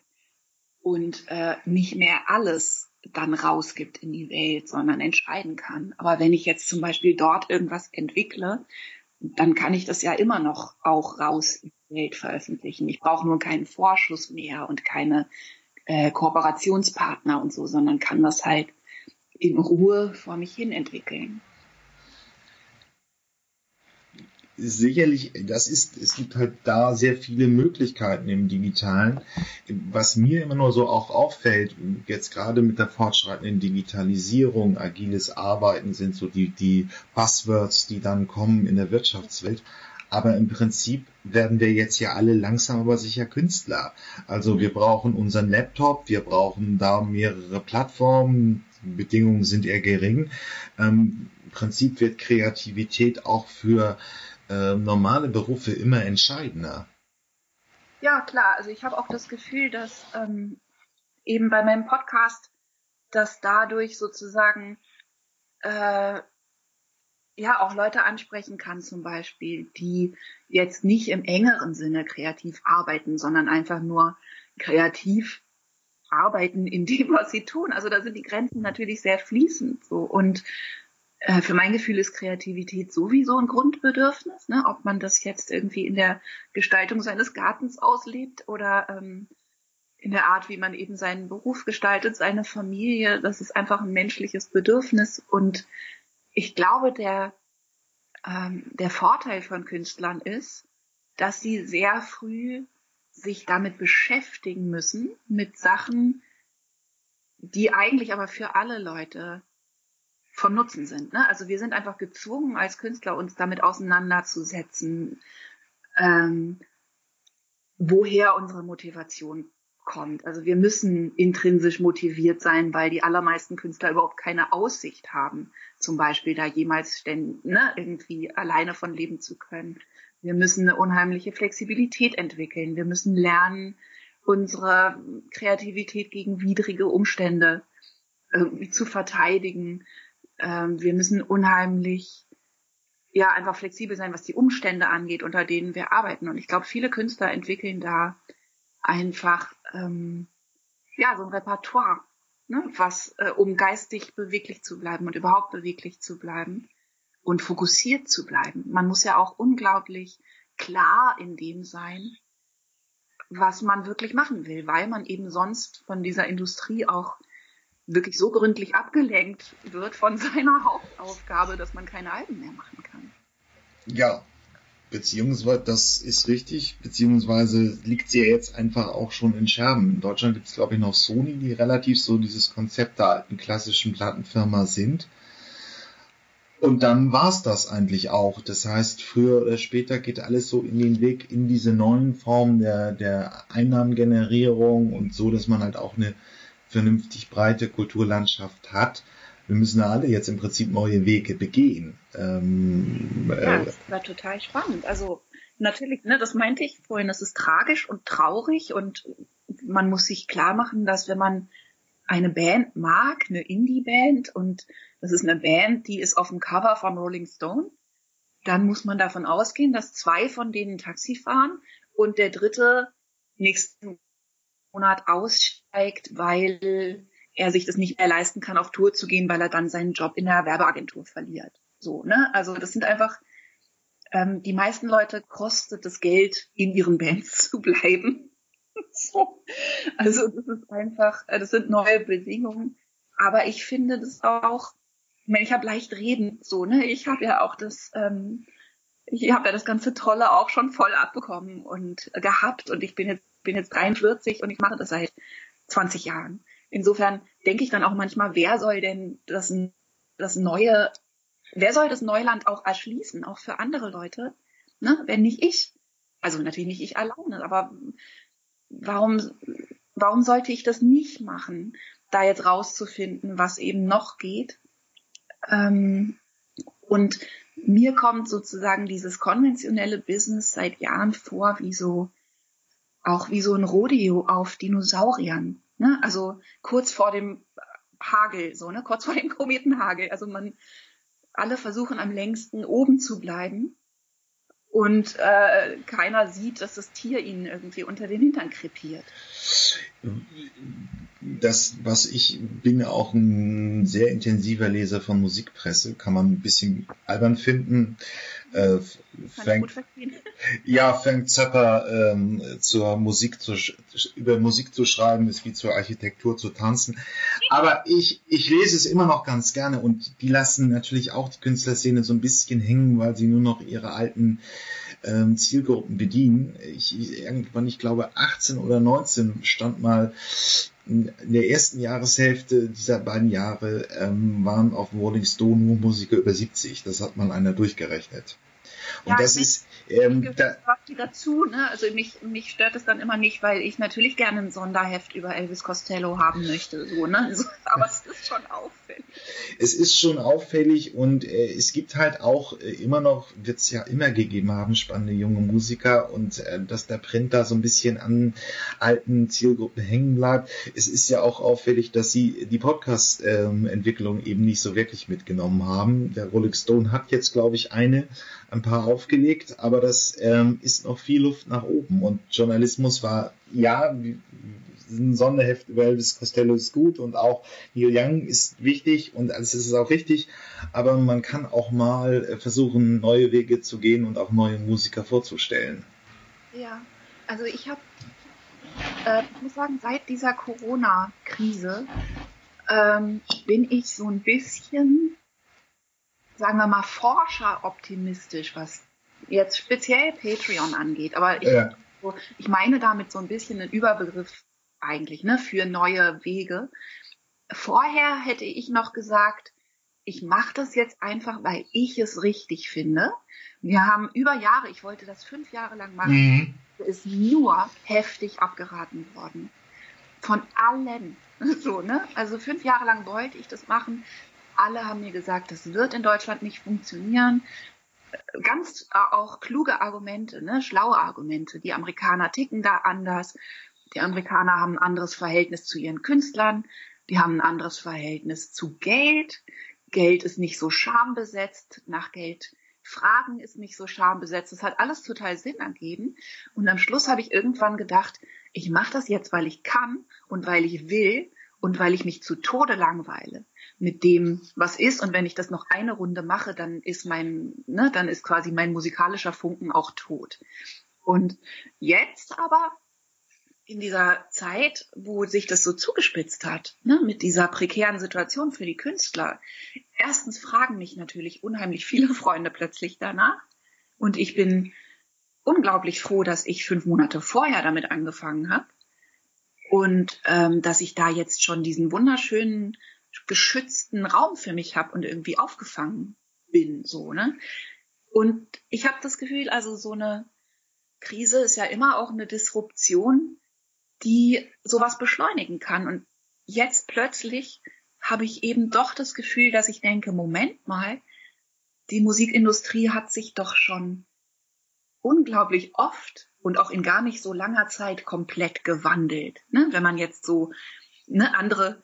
und äh, nicht mehr alles dann rausgibt in die Welt, sondern entscheiden kann. Aber wenn ich jetzt zum Beispiel dort irgendwas entwickle, dann kann ich das ja immer noch auch raus in die Welt veröffentlichen. Ich brauche nur keinen Vorschuss mehr und keine äh, Kooperationspartner und so, sondern kann das halt in Ruhe vor mich hin entwickeln. Sicherlich, das ist, es gibt halt da sehr viele Möglichkeiten im Digitalen. Was mir immer nur so auch auffällt, jetzt gerade mit der fortschreitenden Digitalisierung, agiles Arbeiten sind so die, die Buzzwords, die dann kommen in der Wirtschaftswelt. Aber im Prinzip werden wir jetzt ja alle langsam aber sicher Künstler. Also wir brauchen unseren Laptop, wir brauchen da mehrere Plattformen, Bedingungen sind eher gering. Ähm, Im Prinzip wird Kreativität auch für äh, normale Berufe immer entscheidender. Ja, klar. Also ich habe auch das Gefühl, dass ähm, eben bei meinem Podcast, dass dadurch sozusagen äh, ja auch Leute ansprechen kann, zum Beispiel, die jetzt nicht im engeren Sinne kreativ arbeiten, sondern einfach nur kreativ arbeiten in dem, was sie tun. Also da sind die Grenzen natürlich sehr fließend so und äh, für mein Gefühl ist Kreativität sowieso ein Grundbedürfnis, ne? ob man das jetzt irgendwie in der Gestaltung seines Gartens auslebt oder ähm, in der Art, wie man eben seinen Beruf gestaltet, seine Familie. Das ist einfach ein menschliches Bedürfnis. Und ich glaube, der, ähm, der Vorteil von Künstlern ist, dass sie sehr früh sich damit beschäftigen müssen, mit Sachen, die eigentlich aber für alle Leute von Nutzen sind. Ne? Also wir sind einfach gezwungen, als Künstler uns damit auseinanderzusetzen, ähm, woher unsere Motivation kommt. Also wir müssen intrinsisch motiviert sein, weil die allermeisten Künstler überhaupt keine Aussicht haben, zum Beispiel da jemals ständig, ne, irgendwie alleine von leben zu können. Wir müssen eine unheimliche Flexibilität entwickeln. Wir müssen lernen, unsere Kreativität gegen widrige Umstände irgendwie zu verteidigen. Ähm, wir müssen unheimlich ja einfach flexibel sein, was die Umstände angeht, unter denen wir arbeiten. Und ich glaube, viele Künstler entwickeln da einfach ähm, ja so ein Repertoire, ne, was äh, um geistig beweglich zu bleiben und überhaupt beweglich zu bleiben und fokussiert zu bleiben. Man muss ja auch unglaublich klar in dem sein, was man wirklich machen will, weil man eben sonst von dieser Industrie auch wirklich so gründlich abgelenkt wird von <laughs> seiner Hauptaufgabe, dass man keine Alben mehr machen kann. Ja, beziehungsweise das ist richtig, beziehungsweise liegt sie ja jetzt einfach auch schon in Scherben. In Deutschland gibt es, glaube ich, noch Sony, die relativ so dieses Konzept der alten klassischen Plattenfirma sind. Und dann war's das eigentlich auch. Das heißt, früher oder später geht alles so in den Weg in diese neuen Formen der, der Einnahmengenerierung und so, dass man halt auch eine vernünftig breite Kulturlandschaft hat. Wir müssen alle jetzt im Prinzip neue Wege begehen. Ähm, ja, äh, das war total spannend. Also natürlich, ne, das meinte ich vorhin, das ist tragisch und traurig und man muss sich klar machen, dass wenn man eine Band mag, eine Indie-Band und das ist eine Band, die ist auf dem Cover von Rolling Stone, dann muss man davon ausgehen, dass zwei von denen Taxi fahren und der dritte nächsten Monat aussteigt, weil er sich das nicht mehr leisten kann, auf Tour zu gehen, weil er dann seinen Job in der Werbeagentur verliert. So, ne? Also das sind einfach ähm, die meisten Leute kostet das Geld, in ihren Bands <laughs> zu bleiben. so. Also das ist einfach, äh, das sind neue Bedingungen. Aber ich finde das auch, ich meine, ich habe leicht reden, so, ne? Ich habe ja auch das, ähm, ich habe ja das ganze Tolle auch schon voll abbekommen und gehabt und ich bin jetzt bin jetzt 43 und ich mache das seit 20 Jahren. Insofern denke ich dann auch manchmal, wer soll denn das, das neue, wer soll das Neuland auch erschließen, auch für andere Leute, ne? wenn nicht ich. Also natürlich nicht ich alleine, aber warum, warum sollte ich das nicht machen, da jetzt rauszufinden, was eben noch geht? Ähm, und mir kommt sozusagen dieses konventionelle Business seit Jahren vor wie so auch wie so ein Rodeo auf Dinosauriern. Ne? Also kurz vor dem Hagel, so, ne? Kurz vor dem Kometenhagel. Also man, alle versuchen am längsten oben zu bleiben und äh, keiner sieht, dass das Tier ihnen irgendwie unter den Hintern krepiert das, was ich bin auch ein sehr intensiver Leser von Musikpresse, kann man ein bisschen albern finden. Äh, fängt, <laughs> ja, fängt Zappa ähm, zur Musik zu, über Musik zu schreiben, ist wie zur Architektur zu tanzen. Aber ich, ich lese es immer noch ganz gerne und die lassen natürlich auch die Künstlerszene so ein bisschen hängen, weil sie nur noch ihre alten ähm, Zielgruppen bedienen. Ich, irgendwann, ich glaube 18 oder 19 stand mal in der ersten Jahreshälfte dieser beiden Jahre ähm, waren auf Rolling Stone nur Musiker über 70. Das hat mal einer durchgerechnet. Und ja, das ist ähm, da, dazu, ne? Also mich, mich stört es dann immer nicht, weil ich natürlich gerne ein Sonderheft über Elvis Costello haben möchte, so, ne? Also, <laughs> aber es ist schon. Es ist schon auffällig und äh, es gibt halt auch äh, immer noch, wird es ja immer gegeben haben, spannende junge Musiker und äh, dass der Print da so ein bisschen an alten Zielgruppen hängen bleibt. Es ist ja auch auffällig, dass sie die Podcast-Entwicklung ähm, eben nicht so wirklich mitgenommen haben. Der Rolling Stone hat jetzt, glaube ich, eine ein paar aufgelegt, aber das ähm, ist noch viel Luft nach oben. Und Journalismus war, ja, ein Sonderheft über Elvis Costello ist gut und auch Neil Young ist wichtig und alles ist auch richtig, aber man kann auch mal äh, versuchen, neue Wege zu gehen und auch neue Musiker vorzustellen. Ja, also ich habe, äh, ich muss sagen, seit dieser Corona-Krise ähm, bin ich so ein bisschen, sagen wir mal, forscher-optimistisch, was jetzt speziell Patreon angeht. Aber ich, ja. ich meine damit so ein bisschen einen Überbegriff eigentlich, ne, für neue Wege. Vorher hätte ich noch gesagt, ich mache das jetzt einfach, weil ich es richtig finde. Wir haben über Jahre, ich wollte das fünf Jahre lang machen, mhm. ist nur heftig abgeraten worden. Von allen. <laughs> So, ne? Also fünf Jahre lang wollte ich das machen. Alle haben mir gesagt, das wird in Deutschland nicht funktionieren. Ganz äh, auch kluge Argumente, ne? schlaue Argumente. Die Amerikaner ticken da anders. Die Amerikaner haben ein anderes Verhältnis zu ihren Künstlern. Die haben ein anderes Verhältnis zu Geld. Geld ist nicht so schambesetzt. Nach Geld fragen ist nicht so schambesetzt. Das hat alles total Sinn ergeben. Und am Schluss habe ich irgendwann gedacht, ich mache das jetzt, weil ich kann und weil ich will und weil ich mich zu Tode langweile mit dem, was ist. Und wenn ich das noch eine Runde mache, dann ist mein, ne, dann ist quasi mein musikalischer Funken auch tot. Und jetzt aber in dieser Zeit, wo sich das so zugespitzt hat, ne, mit dieser prekären Situation für die Künstler, erstens fragen mich natürlich unheimlich viele Freunde plötzlich danach. Und ich bin unglaublich froh, dass ich fünf Monate vorher damit angefangen habe und ähm, dass ich da jetzt schon diesen wunderschönen geschützten Raum für mich habe und irgendwie aufgefangen bin, so ne. Und ich habe das Gefühl, also so eine Krise ist ja immer auch eine Disruption, die sowas beschleunigen kann. Und jetzt plötzlich habe ich eben doch das Gefühl, dass ich denke, Moment mal, die Musikindustrie hat sich doch schon unglaublich oft und auch in gar nicht so langer Zeit komplett gewandelt. Ne? Wenn man jetzt so ne, andere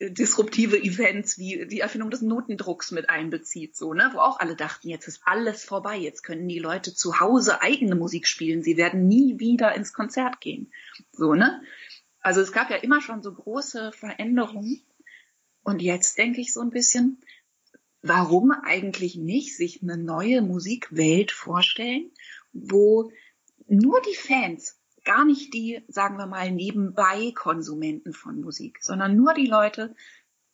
disruptive Events wie die Erfindung des Notendrucks mit einbezieht, so, ne, wo auch alle dachten, jetzt ist alles vorbei, jetzt können die Leute zu Hause eigene Musik spielen, sie werden nie wieder ins Konzert gehen. So, ne? Also es gab ja immer schon so große Veränderungen. Und jetzt denke ich so ein bisschen, warum eigentlich nicht sich eine neue Musikwelt vorstellen, wo nur die Fans, gar nicht die, sagen wir mal, nebenbei Konsumenten von Musik, sondern nur die Leute,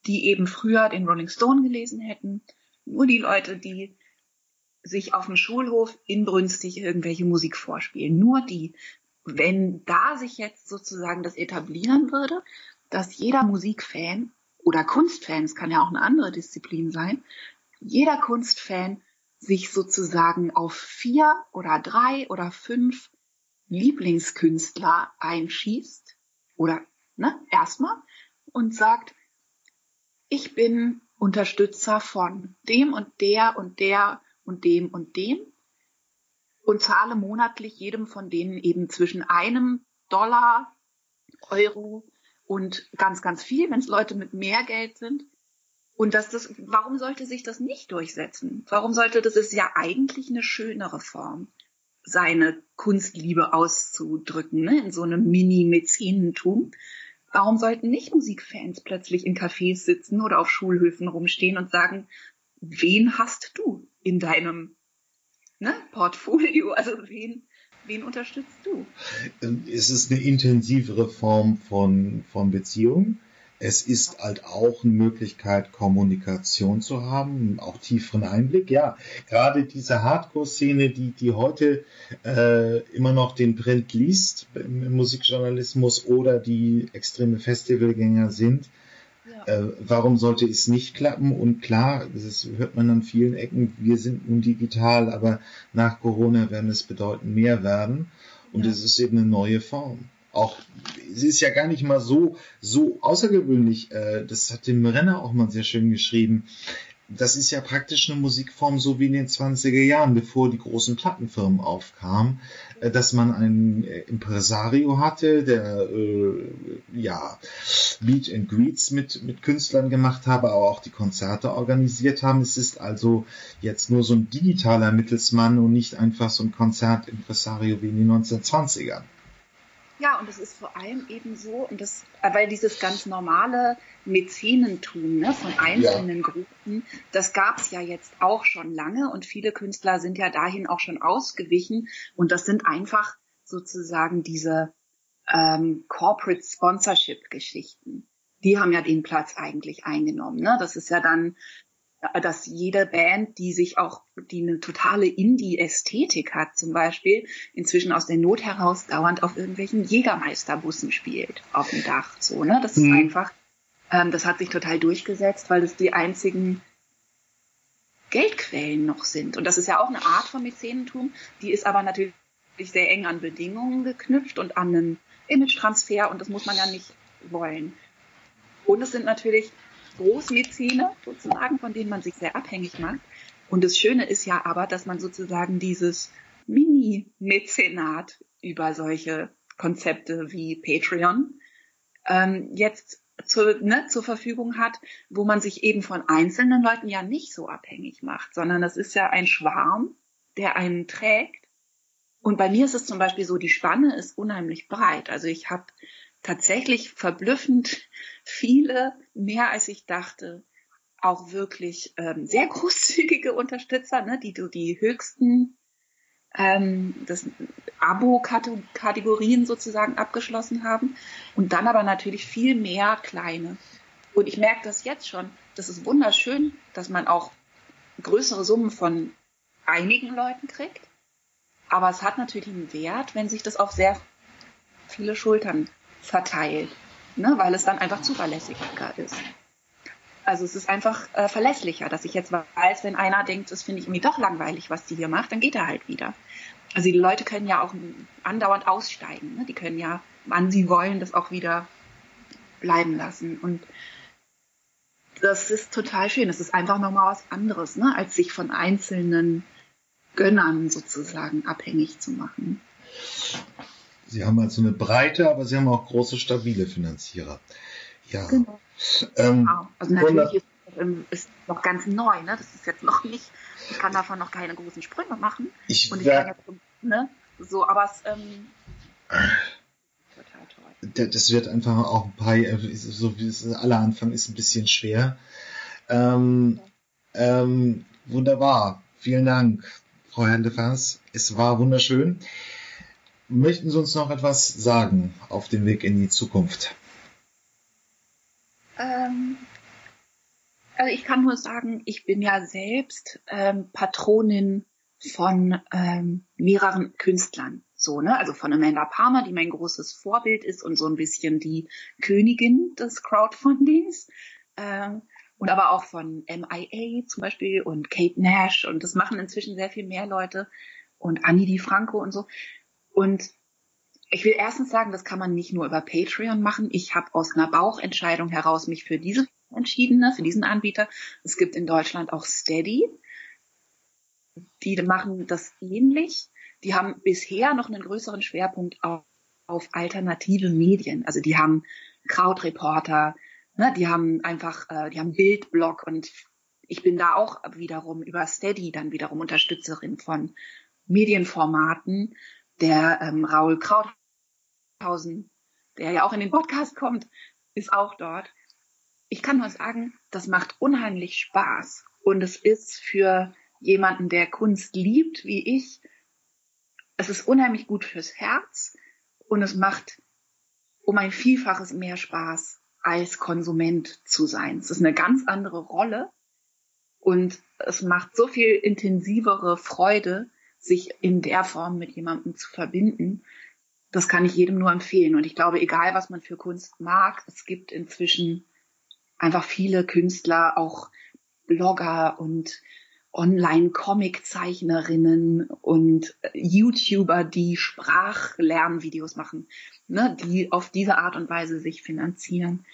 die eben früher den Rolling Stone gelesen hätten, nur die Leute, die sich auf dem Schulhof inbrünstig irgendwelche Musik vorspielen, nur die, wenn da sich jetzt sozusagen das etablieren würde, dass jeder Musikfan oder Kunstfan, es kann ja auch eine andere Disziplin sein, jeder Kunstfan sich sozusagen auf vier oder drei oder fünf Lieblingskünstler einschießt oder ne, erstmal und sagt, ich bin Unterstützer von dem und der und der und dem und dem und zahle monatlich jedem von denen eben zwischen einem Dollar, Euro und ganz, ganz viel, wenn es Leute mit mehr Geld sind, und dass das, warum sollte sich das nicht durchsetzen? Warum sollte das, ist ja eigentlich eine schönere Form, seine Kunstliebe auszudrücken, ne? in so einem Mini-Mäzenentum. Warum sollten nicht Musikfans plötzlich in Cafés sitzen oder auf Schulhöfen rumstehen und sagen, wen hast du in deinem ne, Portfolio? <laughs> Also wen, wen unterstützt du? Es ist eine intensivere Form von, von Beziehung. Es ist halt auch eine Möglichkeit, Kommunikation zu haben, auch tieferen Einblick. Ja, gerade diese Hardcore-Szene, die, die heute äh, immer noch den Print liest im Musikjournalismus oder die extreme Festivalgänger sind, ja. äh, warum sollte es nicht klappen? Und klar, das hört man an vielen Ecken, wir sind nun digital, aber nach Corona werden es bedeutend mehr werden. Und ja. es ist eben eine neue Form auch, es ist ja gar nicht mal so, so außergewöhnlich. Äh, das hat dem Renner auch mal sehr schön geschrieben. Das ist ja praktisch eine Musikform, so wie in den 20er Jahren, bevor die großen Plattenfirmen aufkamen, äh, dass man einen äh, Impresario hatte, der ja Meet and Greets mit, mit Künstlern gemacht habe, aber auch die Konzerte organisiert haben. Es ist also jetzt nur so ein digitaler Mittelsmann und nicht einfach so ein Konzertimpresario wie in den 1920ern. Ja, und es ist vor allem eben so, und das, weil dieses ganz normale Mäzenentum ne, von einzelnen ja. Gruppen, das gab es ja jetzt auch schon lange und viele Künstler sind ja dahin auch schon ausgewichen und das sind einfach sozusagen diese ähm, Corporate Sponsorship Geschichten. Die haben ja den Platz eigentlich eingenommen. Ne? Das ist ja dann dass jede Band, die sich auch, die eine totale Indie-Ästhetik hat, zum Beispiel, inzwischen aus der Not heraus dauernd auf irgendwelchen Jägermeisterbussen spielt, auf dem Dach, so, ne? Das ist mhm. einfach, ähm, das hat sich total durchgesetzt, weil das die einzigen Geldquellen noch sind. Und das ist ja auch eine Art von Mäzenentum, die ist aber natürlich sehr eng an Bedingungen geknüpft und an einen Image-Transfer und das muss man ja nicht wollen. Und es sind natürlich Großmäzene sozusagen, von denen man sich sehr abhängig macht. Und das Schöne ist ja aber, dass man sozusagen dieses Mini-Mäzenat über solche Konzepte wie Patreon ähm, jetzt zu, ne, zur Verfügung hat, wo man sich eben von einzelnen Leuten ja nicht so abhängig macht, sondern das ist ja ein Schwarm, der einen trägt. Und bei mir ist es zum Beispiel so, die Spanne ist unheimlich breit. Also ich habe tatsächlich verblüffend viele, mehr als ich dachte, auch wirklich ähm, sehr großzügige Unterstützer, ne, die du die höchsten ähm, Abo-Kategorien sozusagen abgeschlossen haben und dann aber natürlich viel mehr kleine. Und ich merke das jetzt schon. Das ist wunderschön, dass man auch größere Summen von einigen Leuten kriegt. Aber es hat natürlich einen Wert, wenn sich das auf sehr viele Schultern verteilt, ne, weil es dann einfach zuverlässiger ist. Also es ist einfach äh, verlässlicher, dass ich jetzt weiß, wenn einer denkt, das finde ich irgendwie doch langweilig, was die hier macht, dann geht er halt wieder. Also die Leute können ja auch andauernd aussteigen. Ne? Die können ja, wann sie wollen, das auch wieder bleiben lassen. Und das ist total schön. Das ist einfach nochmal was anderes, ne? als sich von einzelnen Gönnern sozusagen abhängig zu machen. Sie haben also eine breite, aber Sie haben auch große, stabile Finanzierer. Ja. Genau. Ähm, genau. Also natürlich ist, ähm, ist, noch ganz neu, ne? Das ist jetzt noch nicht, ich kann davon noch keine großen Sprünge machen. Ich und ich kann jetzt, ne? So, aber es, ähm, total toll. Das wird einfach auch ein paar, so wie es aller Anfang ist, ein bisschen schwer. Ähm, ähm, wunderbar. Vielen Dank, Frau Hendefers. Es war wunderschön. Möchten Sie uns noch etwas sagen auf dem Weg in die Zukunft? Ähm, also ich kann nur sagen, ich bin ja selbst ähm, Patronin von ähm, mehreren Künstlern. So, ne? Also von Amanda Palmer, die mein großes Vorbild ist und so ein bisschen die Königin des Crowdfundings. Ähm, und aber auch von MIA zum Beispiel und Kate Nash und das machen inzwischen sehr viel mehr Leute und Annie Di Franco und so. Und ich will erstens sagen, das kann man nicht nur über Patreon machen. Ich habe aus einer Bauchentscheidung heraus mich für diese entschieden, ne, für diesen Anbieter. Es gibt in Deutschland auch Steady. Die machen das ähnlich. Die haben bisher noch einen größeren Schwerpunkt auf, auf alternative Medien. Also die haben Krautreporter, ne, die haben einfach, äh, die haben Bildblog und ich bin da auch wiederum über Steady dann wiederum Unterstützerin von Medienformaten der ähm, Raul Krauthausen, der ja auch in den Podcast kommt, ist auch dort. Ich kann nur sagen, das macht unheimlich Spaß. Und es ist für jemanden, der Kunst liebt, wie ich, es ist unheimlich gut fürs Herz und es macht um ein Vielfaches mehr Spaß, als Konsument zu sein. Es ist eine ganz andere Rolle und es macht so viel intensivere Freude, sich in der Form mit jemandem zu verbinden, das kann ich jedem nur empfehlen. Und ich glaube, egal was man für Kunst mag, es gibt inzwischen einfach viele Künstler, auch Blogger und Online-Comic-Zeichnerinnen und YouTuber, die Sprachlernvideos machen, ne, die auf diese Art und Weise sich finanzieren.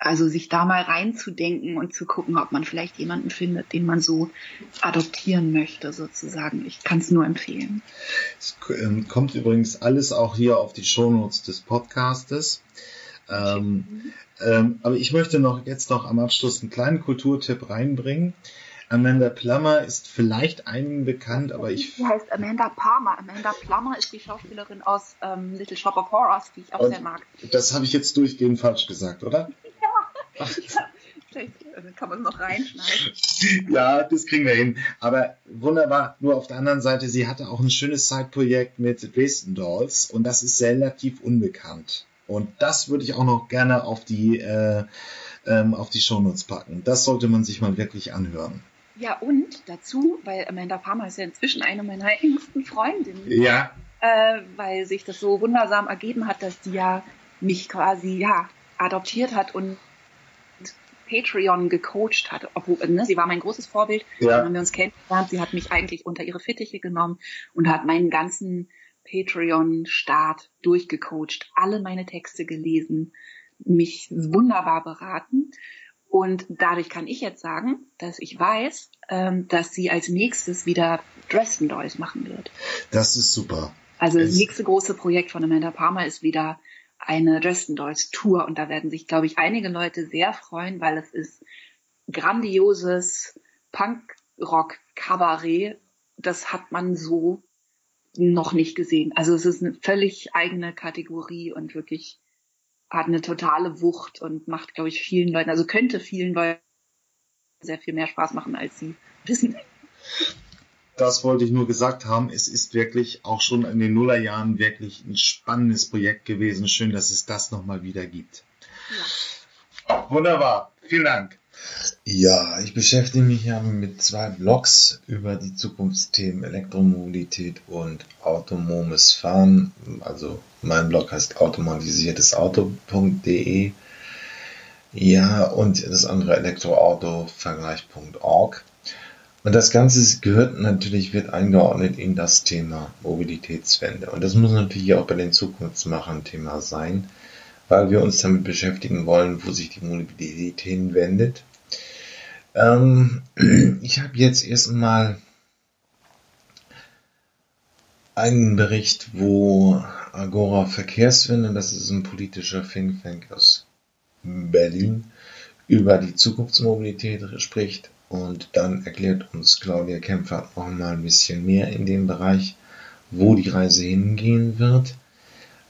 Also sich da mal reinzudenken und zu gucken, ob man vielleicht jemanden findet, den man so adoptieren möchte, sozusagen. Ich kann es nur empfehlen. Es ähm, kommt übrigens alles auch hier auf die Shownotes des Podcastes. Ähm, ähm, aber ich möchte noch jetzt noch am Abschluss einen kleinen Kulturtipp reinbringen. Amanda Plummer ist vielleicht einigen bekannt, aber ich. Sie heißt Amanda Palmer. Amanda Plummer ist die Schauspielerin aus ähm, Little Shop of Horrors, die ich auch sehr mag. Das habe ich jetzt durchgehend falsch gesagt, oder? Vielleicht kann man es noch reinschneiden. <laughs> ja, das kriegen wir hin. Aber wunderbar. Nur auf der anderen Seite, sie hatte auch ein schönes Side-Projekt mit Dresden Dolls und das ist relativ unbekannt. Und das würde ich auch noch gerne auf die, äh, ähm, auf die Shownotes packen. Das sollte man sich mal wirklich anhören. Ja, und dazu, weil Amanda Palmer ist ja inzwischen eine meiner engsten Freundinnen. Ja. Äh, weil sich das so wundersam ergeben hat, dass die ja mich quasi, ja, adoptiert hat und Patreon gecoacht hat. Obwohl, ne, sie war mein großes Vorbild. Ja. Haben wir uns kennengelernt. Sie hat mich eigentlich unter ihre Fittiche genommen und hat meinen ganzen Patreon-Start durchgecoacht, alle meine Texte gelesen, mich wunderbar beraten. Und dadurch kann ich jetzt sagen, dass ich weiß, ähm, dass sie als nächstes wieder Dresden Dolls machen wird. Das ist super. Also das nächste große Projekt von Amanda Palmer ist wieder eine Dresden Dolls Tour und da werden sich, glaube ich, einige Leute sehr freuen, weil es ist grandioses Punk-Rock-Kabarett. Das hat man so noch nicht gesehen. Also es ist eine völlig eigene Kategorie und wirklich hat eine totale Wucht und macht, glaube ich, vielen Leuten, also könnte vielen Leuten sehr viel mehr Spaß machen, als sie wissen. Das wollte ich nur gesagt haben. Es ist wirklich auch schon in den Nullerjahren wirklich ein spannendes Projekt gewesen. Schön, dass es das nochmal wieder gibt. Ja. Wunderbar. Vielen Dank. Ja, ich beschäftige mich ja mit zwei Blogs über die Zukunftsthemen Elektromobilität und autonomes Fahren. Also mein Blog heißt automatisiertesauto.de. Ja, und das andere Elektroautovergleich.org. Und das Ganze gehört natürlich, wird eingeordnet in das Thema Mobilitätswende. Und das muss natürlich auch bei den Zukunftsmachern Thema sein, weil wir uns damit beschäftigen wollen, wo sich die Mobilität hinwendet. Ähm, <clears throat> ich habe jetzt erstmal einen Bericht, wo Agora Verkehrswende, das ist ein politischer Think Tank aus Berlin, über die Zukunftsmobilität spricht. Und dann erklärt uns Claudia Kempfer noch mal ein bisschen mehr in dem Bereich, wo die Reise hingehen wird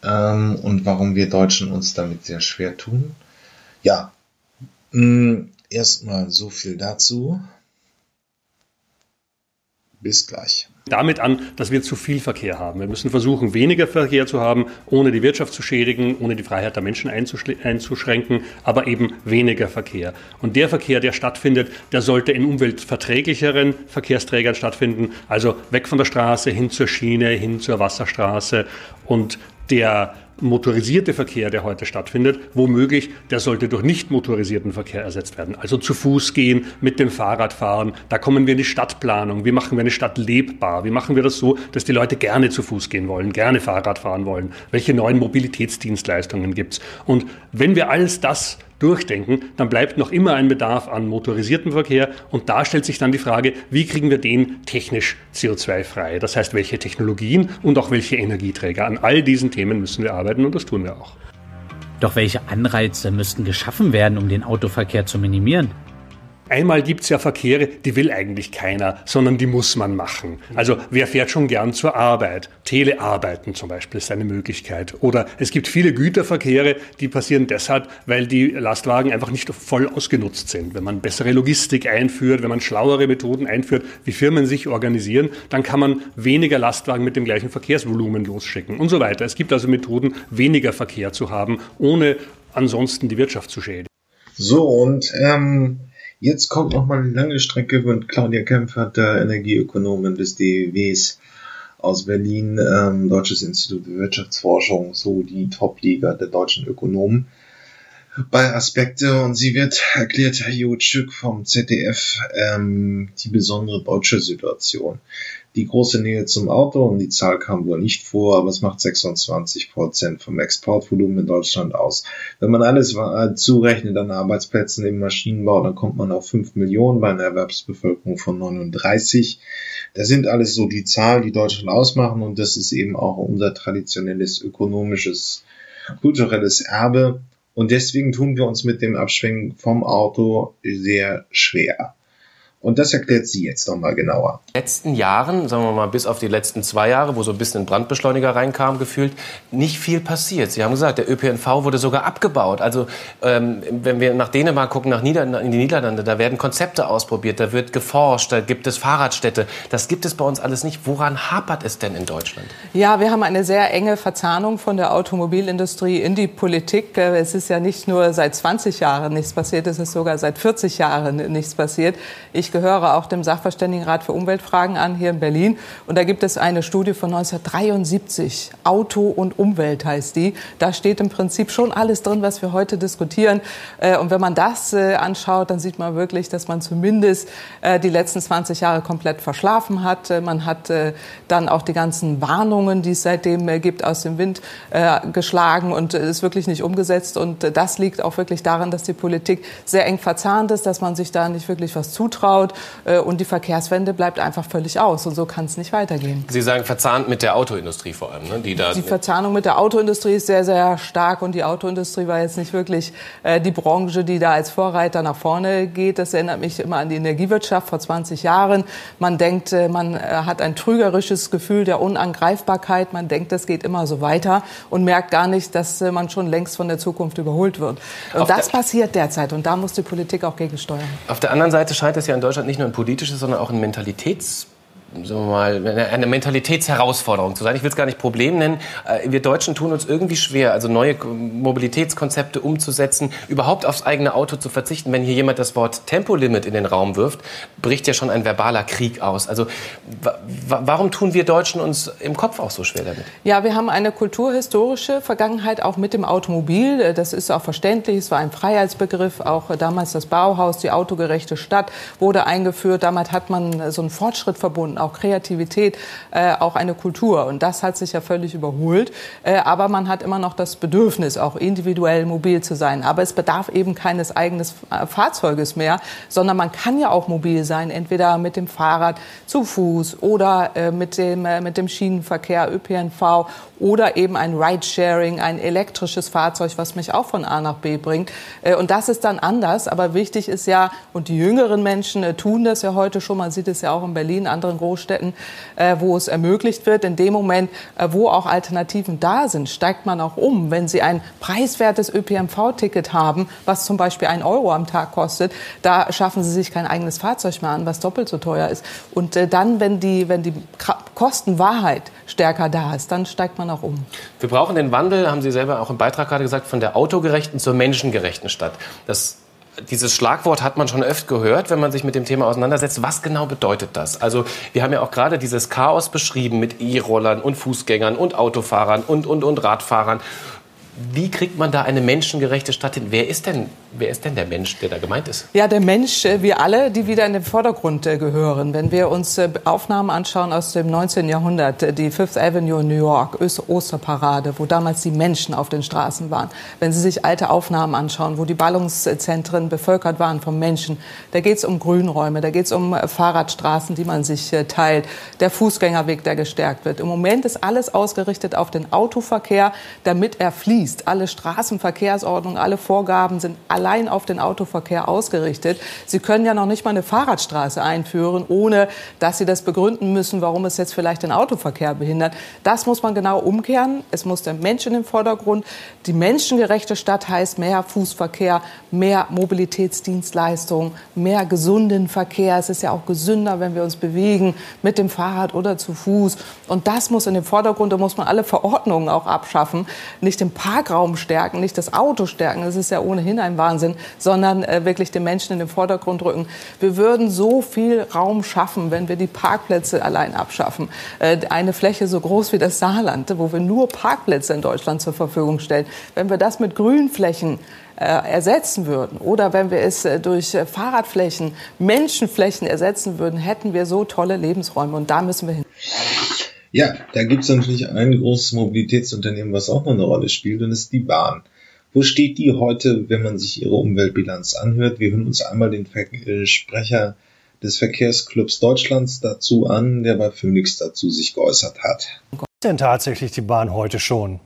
ähm, und warum wir Deutschen uns damit sehr schwer tun. Ja, mm, erstmal so viel dazu. Bis gleich damit an, dass wir zu viel Verkehr haben. Wir müssen versuchen, weniger Verkehr zu haben, ohne die Wirtschaft zu schädigen, ohne die Freiheit der Menschen einzuschränken, aber eben weniger Verkehr. Und der Verkehr, der stattfindet, der sollte in umweltverträglicheren Verkehrsträgern stattfinden, also weg von der Straße hin zur Schiene, hin zur Wasserstraße und der motorisierte Verkehr, der heute stattfindet, womöglich, der sollte durch nicht motorisierten Verkehr ersetzt werden. Also zu Fuß gehen, mit dem Fahrrad fahren. Da kommen wir in die Stadtplanung. Wie machen wir eine Stadt lebbar? Wie machen wir das so, dass die Leute gerne zu Fuß gehen wollen, gerne Fahrrad fahren wollen? Welche neuen Mobilitätsdienstleistungen gibt's? Und wenn wir alles das durchdenken, dann bleibt noch immer ein Bedarf an motorisiertem Verkehr und da stellt sich dann die Frage, wie kriegen wir den technisch CO2-frei? Das heißt, welche Technologien und auch welche Energieträger? An all diesen Themen müssen wir arbeiten und das tun wir auch. Doch welche Anreize müssten geschaffen werden, um den Autoverkehr zu minimieren? Einmal gibt's ja Verkehre, die will eigentlich keiner, sondern die muss man machen. Also wer fährt schon gern zur Arbeit? Telearbeiten zum Beispiel ist eine Möglichkeit. Oder es gibt viele Güterverkehre, die passieren deshalb, weil die Lastwagen einfach nicht voll ausgenutzt sind. Wenn man bessere Logistik einführt, wenn man schlauere Methoden einführt, wie Firmen sich organisieren, dann kann man weniger Lastwagen mit dem gleichen Verkehrsvolumen losschicken und so weiter. Es gibt also Methoden, weniger Verkehr zu haben, ohne ansonsten die Wirtschaft zu schädigen. So, und ähm, Jetzt kommt noch mal eine lange Strecke und Claudia Kempfer, der Energieökonomin des DEWs aus Berlin, ähm, Deutsches Institut für Wirtschaftsforschung, so die Top-Liga der deutschen Ökonomen. Bei Aspekte und sie wird erklärt Herr Jutschük vom ZDF ähm, die besondere deutsche Situation die große Nähe zum Auto und die Zahl kam wohl nicht vor, aber es macht 26 Prozent vom Exportvolumen in Deutschland aus. Wenn man alles äh, zurechnet an Arbeitsplätzen im Maschinenbau, dann kommt man auf 5 Millionen bei einer Erwerbsbevölkerung von 39. Das sind alles so die Zahlen, die Deutschland ausmachen und das ist eben auch unser traditionelles ökonomisches, kulturelles Erbe. Und deswegen tun wir uns mit dem Abschwingen vom Auto sehr schwer. Und das erklärt sie jetzt nochmal genauer. In den letzten Jahren, sagen wir mal bis auf die letzten zwei Jahre, wo so ein bisschen ein Brandbeschleuniger reinkam, gefühlt, nicht viel passiert. Sie haben gesagt, der ÖPNV wurde sogar abgebaut. Also ähm, wenn wir nach Dänemark gucken, nach Nieder in die Niederlande, da werden Konzepte ausprobiert, da wird geforscht, da gibt es Fahrradstädte. Das gibt es bei uns alles nicht. Woran hapert es denn in Deutschland? Ja, wir haben eine sehr enge Verzahnung von der Automobilindustrie in die Politik. Äh, es ist ja nicht nur seit 20 Jahren nichts passiert, es ist sogar seit 40 Jahren nichts passiert. Ich ich gehöre auch dem Sachverständigenrat für Umweltfragen an hier in Berlin. Und da gibt es eine Studie von 1973. Auto und Umwelt heißt die. Da steht im Prinzip schon alles drin, was wir heute diskutieren. Äh, und wenn man das äh, anschaut, dann sieht man wirklich, dass man zumindest äh, die letzten 20 Jahre komplett verschlafen hat. Man hat dann auch die ganzen Warnungen, die es seitdem gibt, aus dem Wind geschlagen und ist wirklich nicht umgesetzt. Und das liegt auch wirklich daran, dass die Politik sehr eng verzahnt ist, dass man sich da nicht wirklich was zutraut ausgebaut äh, und die Verkehrswende bleibt einfach völlig aus. Und so kann es nicht weitergehen. Sie sagen verzahnt mit der Autoindustrie vor allem, ne? die da. Die Verzahnung mit der Autoindustrie ist sehr, sehr stark und die Autoindustrie war jetzt nicht wirklich äh, die Branche, die da als Vorreiter nach vorne geht. Das erinnert mich immer an die Energiewirtschaft vor 20 Jahren. Man denkt, äh, man äh, hat ein trügerisches Gefühl der Unangreifbarkeit. Man denkt, das geht immer so weiter und merkt gar nicht, dass äh, man schon längst von der Zukunft überholt wird. Und Auf das passiert derzeit und da muss die Politik auch gegensteuern. Auf der anderen Seite scheint es ja in Deutschland nicht nur ein politisches, sondern auch ein Mentalitäts sagen wir mal, eine Mentalitätsherausforderung zu sein. Ich will es gar nicht Problem nennen. Äh, wir Deutschen tun uns irgendwie schwer, also neue Mobilitätskonzepte umzusetzen, überhaupt aufs eigene Auto zu verzichten. Wenn hier jemand das Wort Tempolimit in den Raum wirft, bricht ja schon ein verbaler Krieg aus. Also warum tun wir Deutschen uns im Kopf auch so schwer damit? Ja, wir haben eine kulturhistorische Vergangenheit auch mit dem Automobil. Äh, das ist auch verständlich. Es war ein Freiheitsbegriff. Auch damals das Bauhaus, die autogerechte Stadt wurde eingeführt. Damit hat man so einen Fortschritt verbunden auch Kreativität, äh, auch eine Kultur. Und das hat sich ja völlig überholt. Äh, aber man hat immer noch das Bedürfnis, auch individuell mobil zu sein. Aber es bedarf eben keines eigenen äh, Fahrzeuges mehr, sondern man kann ja auch mobil sein, entweder mit dem Fahrrad zu Fuß oder äh, mit, dem, äh, mit dem Schienenverkehr, ÖPNV oder eben ein Ridesharing, ein elektrisches Fahrzeug, was mich auch von A nach B bringt. Äh, und das ist dann anders. Aber wichtig ist ja, und die jüngeren Menschen äh, tun das ja heute schon, man sieht es ja auch in Berlin, anderen Großstädten, äh, wo es ermöglicht wird. In dem Moment, wo auch Alternativen da sind, steigt man auch um. Wenn Sie ein preiswertes ÖPNV-Ticket haben, was zum Beispiel ein Euro am Tag kostet, da schaffen Sie sich kein eigenes Fahrzeug mehr an, was doppelt so teuer ist. Und dann, wenn die, wenn die Kostenwahrheit stärker da ist, dann steigt man auch um. Wir brauchen den Wandel, haben Sie selber auch im Beitrag gerade gesagt, von der autogerechten zur menschengerechten Stadt. Das dieses Schlagwort hat man schon öfter gehört, wenn man sich mit dem Thema auseinandersetzt. Was genau bedeutet das? Also wir haben ja auch gerade dieses Chaos beschrieben mit E-Rollern und Fußgängern und Autofahrern und, und, und Radfahrern. Wie kriegt man da eine menschengerechte Stadt hin? Wer ist denn, wer ist denn der Mensch, der da gemeint ist? Ja, der Mensch, äh, wir alle, die wieder in den Vordergrund äh, gehören. Wenn wir uns äh, Aufnahmen anschauen aus dem 19. Jahrhundert, die Fifth Avenue in New York, Osterparade, wo damals die Menschen auf den Straßen waren. Wenn Sie sich alte Aufnahmen anschauen, wo die Ballungszentren bevölkert waren von Menschen, da geht es um Grünräume, da geht es um Fahrradstraßen, die man sich teilt, der Fußgängerweg, der gestärkt wird. Im Moment ist alles ausgerichtet auf den Autoverkehr, damit er fließt liest, alle Straßenverkehrsordnungen, alle Vorgaben sind allein auf den Autoverkehr ausgerichtet. Sie können ja noch nicht mal eine Fahrradstraße einführen, ohne dass Sie das begründen müssen, warum es jetzt vielleicht den Autoverkehr behindert. Das muss man genau umkehren. Es muss der Mensch in den Vordergrund. Die menschengerechte Stadt heißt mehr Fußverkehr, mehr Mobilitätsdienstleistungen, mehr gesunden Verkehr. Es ist ja auch gesünder, wenn wir uns bewegen mit dem Fahrrad oder zu Fuß. Und das muss in den Vordergrund. Da muss man alle Verordnungen auch abschaffen. Nicht den Park Parkraum stärken, nicht das Auto stärken, das ist ja ohnehin ein Wahnsinn, sondern äh, wirklich den Menschen in den Vordergrund rücken. Wir würden so viel Raum schaffen, wenn wir die Parkplätze allein abschaffen. Äh, eine Fläche so groß wie das Saarland, wo wir nur Parkplätze in Deutschland zur Verfügung stellen. Wenn wir das mit Grünflächen äh, ersetzen würden oder wenn wir es äh, durch äh, Fahrradflächen, Menschenflächen ersetzen würden, hätten wir so tolle Lebensräume und da müssen wir hin. Ja, da gibt es natürlich ein großes Mobilitätsunternehmen, was auch noch eine Rolle spielt, und das ist die Bahn. Wo steht die heute, wenn man sich ihre Umweltbilanz anhört? Wir hören uns einmal den Ver äh, Sprecher des Verkehrsclubs Deutschlands dazu an, der bei Phoenix dazu sich geäußert hat. Was denn tatsächlich die Bahn heute schon?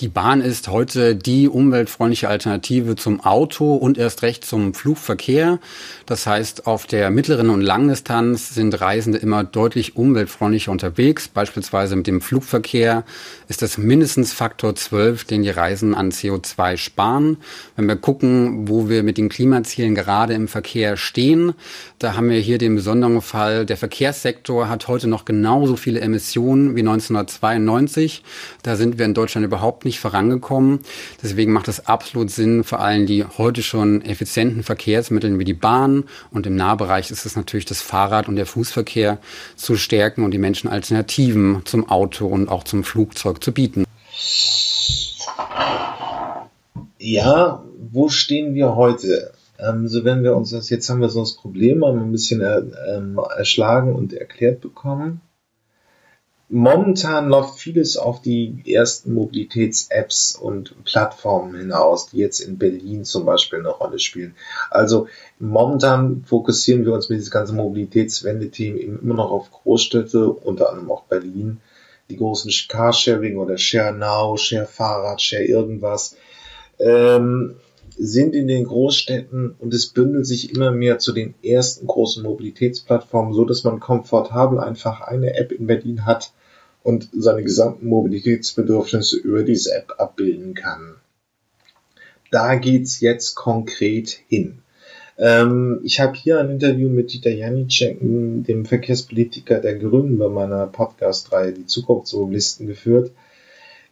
Die Bahn ist heute die umweltfreundliche Alternative zum Auto und erst recht zum Flugverkehr. Das heißt, auf der mittleren und Langdistanz sind Reisende immer deutlich umweltfreundlicher unterwegs. Beispielsweise mit dem Flugverkehr ist das mindestens Faktor 12, den die Reisen an CO2 sparen. Wenn wir gucken, wo wir mit den Klimazielen gerade im Verkehr stehen, da haben wir hier den besonderen Fall, der Verkehrssektor hat heute noch genauso viele Emissionen wie 1992. Da sind wir in Deutschland überhaupt nicht vorangekommen. Deswegen macht es absolut Sinn, vor allem die heute schon effizienten Verkehrsmittel wie die Bahn und im Nahbereich ist es natürlich das Fahrrad und der Fußverkehr zu stärken und die Menschen Alternativen zum Auto und auch zum Flugzeug zu bieten. Ja, wo stehen wir heute? Ähm, so wenn wir uns das, jetzt haben wir so das Problem ein bisschen er, ähm, erschlagen und erklärt bekommen. Momentan läuft vieles auf die ersten Mobilitäts-Apps und Plattformen hinaus, die jetzt in Berlin zum Beispiel eine Rolle spielen. Also momentan fokussieren wir uns mit diesem ganzen Mobilitätswende-Team immer noch auf Großstädte, unter anderem auch Berlin, die großen Carsharing oder Share Now, Share Fahrrad, Share irgendwas. Ähm, sind in den Großstädten und es bündelt sich immer mehr zu den ersten großen Mobilitätsplattformen, so dass man komfortabel einfach eine App in Berlin hat und seine gesamten Mobilitätsbedürfnisse über diese App abbilden kann. Da geht's jetzt konkret hin. Ähm, ich habe hier ein Interview mit Dieter Janicek, dem Verkehrspolitiker der Grünen, bei meiner Podcast-Reihe Die Zukunftsmobilisten geführt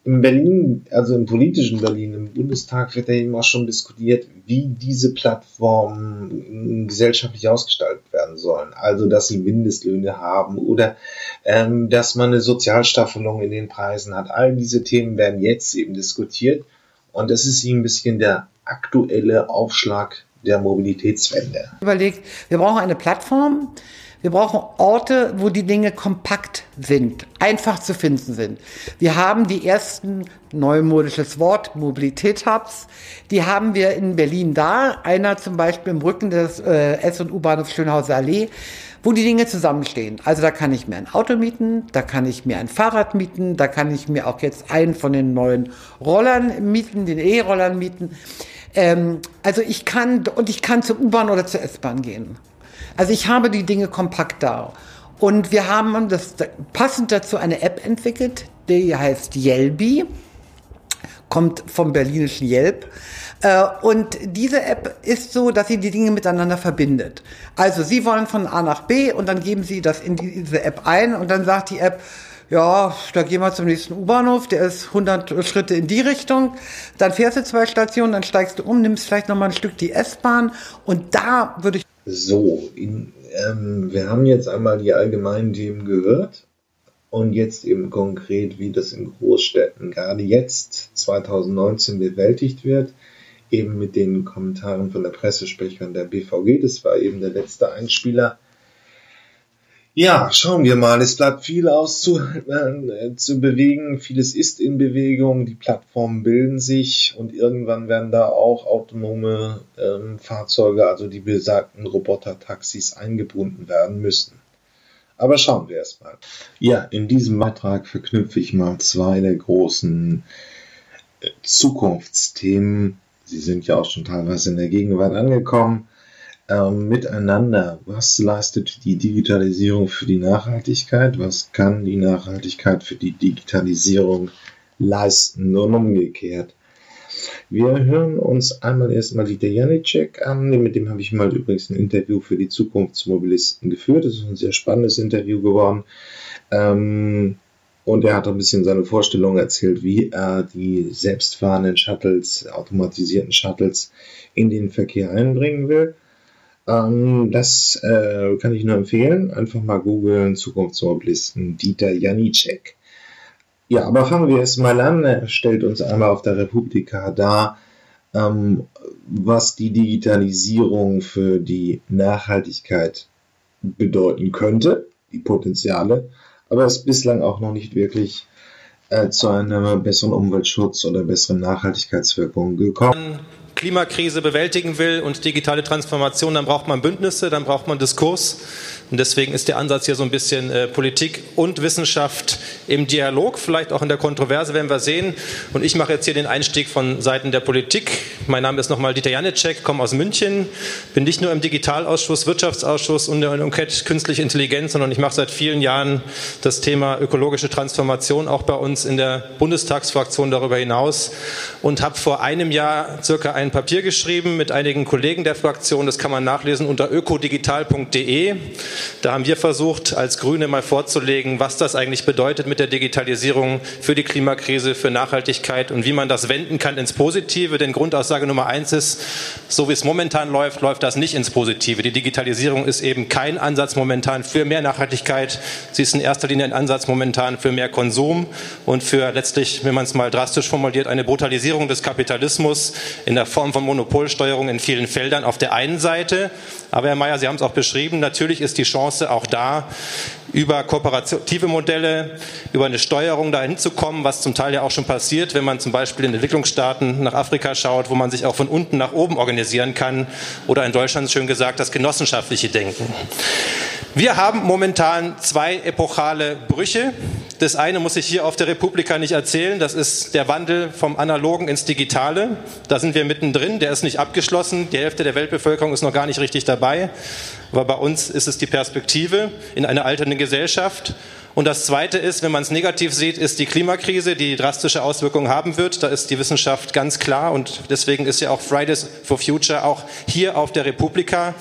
in Berlin, also im politischen Berlin, im Bundestag wird ja eben auch schon diskutiert, wie diese Plattformen gesellschaftlich ausgestaltet werden sollen. Also, dass sie Mindestlöhne haben oder ähm, dass man eine Sozialstaffelung in den Preisen hat. All diese Themen werden jetzt eben diskutiert und das ist eben ein bisschen der aktuelle Aufschlag der Mobilitätswende. Überlegt, wir brauchen eine Plattform, wir brauchen Orte, wo die Dinge kompakt sind, einfach zu finden sind. Wir haben die ersten, neumodisches Wort, Mobilitätshubs. Die haben wir in Berlin da. Einer zum Beispiel im Rücken des äh, S- und U-Bahnhofs Schönhauser Allee wo die Dinge zusammenstehen. Also da kann ich mir ein Auto mieten, da kann ich mir ein Fahrrad mieten, da kann ich mir auch jetzt einen von den neuen Rollern mieten, den E-Rollern mieten. Ähm, also ich kann, und ich kann zur U-Bahn oder zur S-Bahn gehen. Also ich habe die Dinge kompakt da. Und wir haben das passend dazu eine App entwickelt, die heißt Yelby, kommt vom berlinischen Yelp. Äh, und diese App ist so, dass sie die Dinge miteinander verbindet. Also Sie wollen von A nach B und dann geben Sie das in diese App ein und dann sagt die App, ja, da gehen wir zum nächsten U-Bahnhof, der ist 100 Schritte in die Richtung. Dann fährst du zwei Stationen, dann steigst du um, nimmst vielleicht noch mal ein Stück die S-Bahn und da würde ich so, in, ähm, wir haben jetzt einmal die allgemeinen Themen gehört und jetzt eben konkret, wie das in Großstädten gerade jetzt 2019 bewältigt wird, eben mit den Kommentaren von der Pressesprecherin der BVG. Das war eben der letzte Einspieler. Ja, schauen wir mal. Es bleibt viel auszu äh, zu bewegen. Vieles ist in Bewegung. Die Plattformen bilden sich und irgendwann werden da auch autonome ähm, Fahrzeuge, also die besagten Roboter-Taxis, eingebunden werden müssen. Aber schauen wir erst mal. Ja, in diesem Beitrag verknüpfe ich mal zwei der großen äh, Zukunftsthemen. Sie sind ja auch schon teilweise in der Gegenwart angekommen ähm, miteinander. Was leistet die Digitalisierung für die Nachhaltigkeit? Was kann die Nachhaltigkeit für die Digitalisierung leisten? Und umgekehrt. Wir hören uns einmal erstmal Dieter Janicek an. Mit dem habe ich mal übrigens ein Interview für die Zukunftsmobilisten geführt. Das ist ein sehr spannendes Interview geworden. Ähm, und er hat ein bisschen seine Vorstellung erzählt, wie er die selbstfahrenden Shuttles, automatisierten Shuttles in den Verkehr einbringen will. Ähm, das äh, kann ich nur empfehlen. Einfach mal googeln, Zukunftsmobilisten, Dieter Janicek. Ja, aber fangen wir erst mal an. Er stellt uns einmal auf der Republika dar, ähm, was die Digitalisierung für die Nachhaltigkeit bedeuten könnte, die Potenziale, aber es ist bislang auch noch nicht wirklich äh, zu einem besseren Umweltschutz oder besseren Nachhaltigkeitswirkung gekommen Klimakrise bewältigen will und digitale Transformation, dann braucht man Bündnisse, dann braucht man Diskurs. Und deswegen ist der Ansatz hier so ein bisschen äh, Politik und Wissenschaft im Dialog, vielleicht auch in der Kontroverse, werden wir sehen. Und ich mache jetzt hier den Einstieg von Seiten der Politik. Mein Name ist nochmal Dieter Janicek, komme aus München, bin nicht nur im Digitalausschuss, Wirtschaftsausschuss und in Enquete Künstliche Intelligenz, sondern ich mache seit vielen Jahren das Thema ökologische Transformation auch bei uns in der Bundestagsfraktion darüber hinaus und habe vor einem Jahr circa ein Papier geschrieben mit einigen Kollegen der Fraktion. Das kann man nachlesen unter ökodigital.de. Da haben wir versucht, als Grüne mal vorzulegen, was das eigentlich bedeutet mit der Digitalisierung für die Klimakrise, für Nachhaltigkeit und wie man das wenden kann ins Positive. Denn Grundaussage Nummer eins ist, so wie es momentan läuft, läuft das nicht ins Positive. Die Digitalisierung ist eben kein Ansatz momentan für mehr Nachhaltigkeit. Sie ist in erster Linie ein Ansatz momentan für mehr Konsum und für letztlich, wenn man es mal drastisch formuliert, eine Brutalisierung des Kapitalismus in der Form von Monopolsteuerung in vielen Feldern auf der einen Seite. Aber Herr Mayer, Sie haben es auch beschrieben, natürlich ist die Chance auch da, über kooperative Modelle, über eine Steuerung dahin zu kommen, was zum Teil ja auch schon passiert, wenn man zum Beispiel in Entwicklungsstaaten nach Afrika schaut, wo man sich auch von unten nach oben organisieren kann oder in Deutschland schön gesagt das genossenschaftliche Denken. Wir haben momentan zwei epochale Brüche. Das eine muss ich hier auf der Republika nicht erzählen. Das ist der Wandel vom Analogen ins Digitale. Da sind wir mittendrin. Der ist nicht abgeschlossen. Die Hälfte der Weltbevölkerung ist noch gar nicht richtig dabei. Aber bei uns ist es die Perspektive in einer alternden Gesellschaft. Und das Zweite ist, wenn man es negativ sieht, ist die Klimakrise, die drastische Auswirkungen haben wird. Da ist die Wissenschaft ganz klar. Und deswegen ist ja auch Fridays for Future auch hier auf der Republika.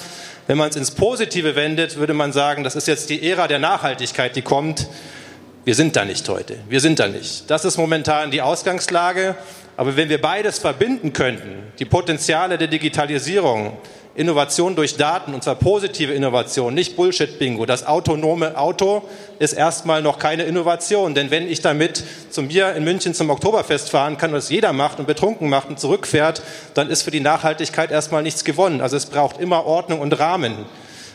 Wenn man es ins Positive wendet, würde man sagen, das ist jetzt die Ära der Nachhaltigkeit, die kommt. Wir sind da nicht heute. Wir sind da nicht. Das ist momentan die Ausgangslage. Aber wenn wir beides verbinden könnten, die Potenziale der Digitalisierung, Innovation durch Daten, und zwar positive Innovation, nicht Bullshit-Bingo. Das autonome Auto ist erstmal noch keine Innovation, denn wenn ich damit zu mir in München zum Oktoberfest fahren kann das jeder macht und betrunken macht und zurückfährt, dann ist für die Nachhaltigkeit erstmal nichts gewonnen. Also es braucht immer Ordnung und Rahmen.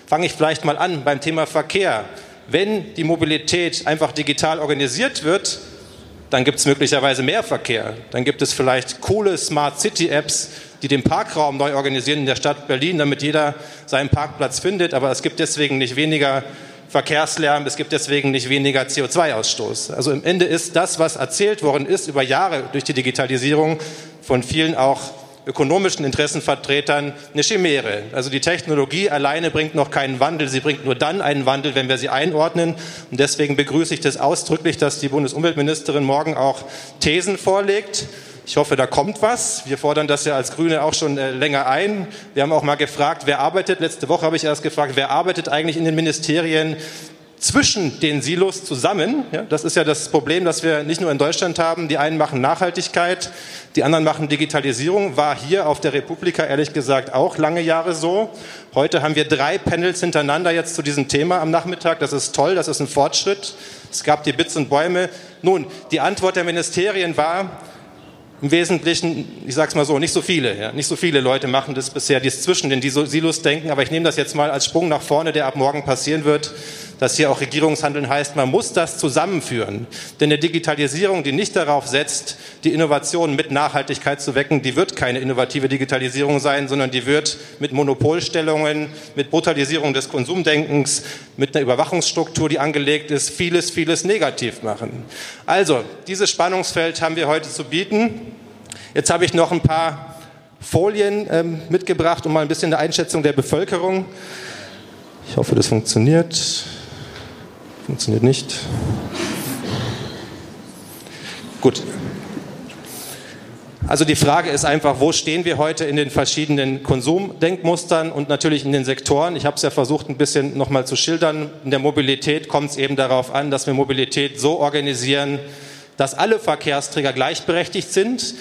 Fange ich vielleicht mal an beim Thema Verkehr. Wenn die Mobilität einfach digital organisiert wird, dann gibt es möglicherweise mehr Verkehr. Dann gibt es vielleicht coole Smart City Apps, die den Parkraum neu organisieren in der Stadt Berlin, damit jeder seinen Parkplatz findet. Aber es gibt deswegen nicht weniger Verkehrslärm, es gibt deswegen nicht weniger CO2-Ausstoß. Also im Ende ist das, was erzählt worden ist über Jahre durch die Digitalisierung von vielen auch ökonomischen Interessenvertretern eine Chimäre. Also die Technologie alleine bringt noch keinen Wandel, sie bringt nur dann einen Wandel, wenn wir sie einordnen. Und deswegen begrüße ich das ausdrücklich, dass die Bundesumweltministerin morgen auch Thesen vorlegt ich hoffe, da kommt was. Wir fordern das ja als Grüne auch schon äh, länger ein. Wir haben auch mal gefragt, wer arbeitet. Letzte Woche habe ich erst gefragt, wer arbeitet eigentlich in den Ministerien zwischen den Silos zusammen. Ja, das ist ja das Problem, das wir nicht nur in Deutschland haben. Die einen machen Nachhaltigkeit, die anderen machen Digitalisierung. War hier auf der Republika ehrlich gesagt auch lange Jahre so. Heute haben wir drei Panels hintereinander jetzt zu diesem Thema am Nachmittag. Das ist toll, das ist ein Fortschritt. Es gab die Bits und Bäume. Nun, die Antwort der Ministerien war, im Wesentlichen, ich sage es mal so, nicht so viele. Ja, nicht so viele Leute machen das bisher, die zwischen den Silos denken. Aber ich nehme das jetzt mal als Sprung nach vorne, der ab morgen passieren wird dass hier auch Regierungshandeln heißt, man muss das zusammenführen. Denn eine Digitalisierung, die nicht darauf setzt, die Innovation mit Nachhaltigkeit zu wecken, die wird keine innovative Digitalisierung sein, sondern die wird mit Monopolstellungen, mit Brutalisierung des Konsumdenkens, mit einer Überwachungsstruktur, die angelegt ist, vieles, vieles negativ machen. Also, dieses Spannungsfeld haben wir heute zu bieten. Jetzt habe ich noch ein paar Folien ähm, mitgebracht, um mal ein bisschen eine Einschätzung der Bevölkerung. Ich hoffe, das funktioniert. Funktioniert nicht. Gut. Also die Frage ist einfach, wo stehen wir heute in den verschiedenen Konsumdenkmustern und natürlich in den Sektoren. Ich habe es ja versucht, ein bisschen nochmal zu schildern. In der Mobilität kommt es eben darauf an, dass wir Mobilität so organisieren, dass alle Verkehrsträger gleichberechtigt sind,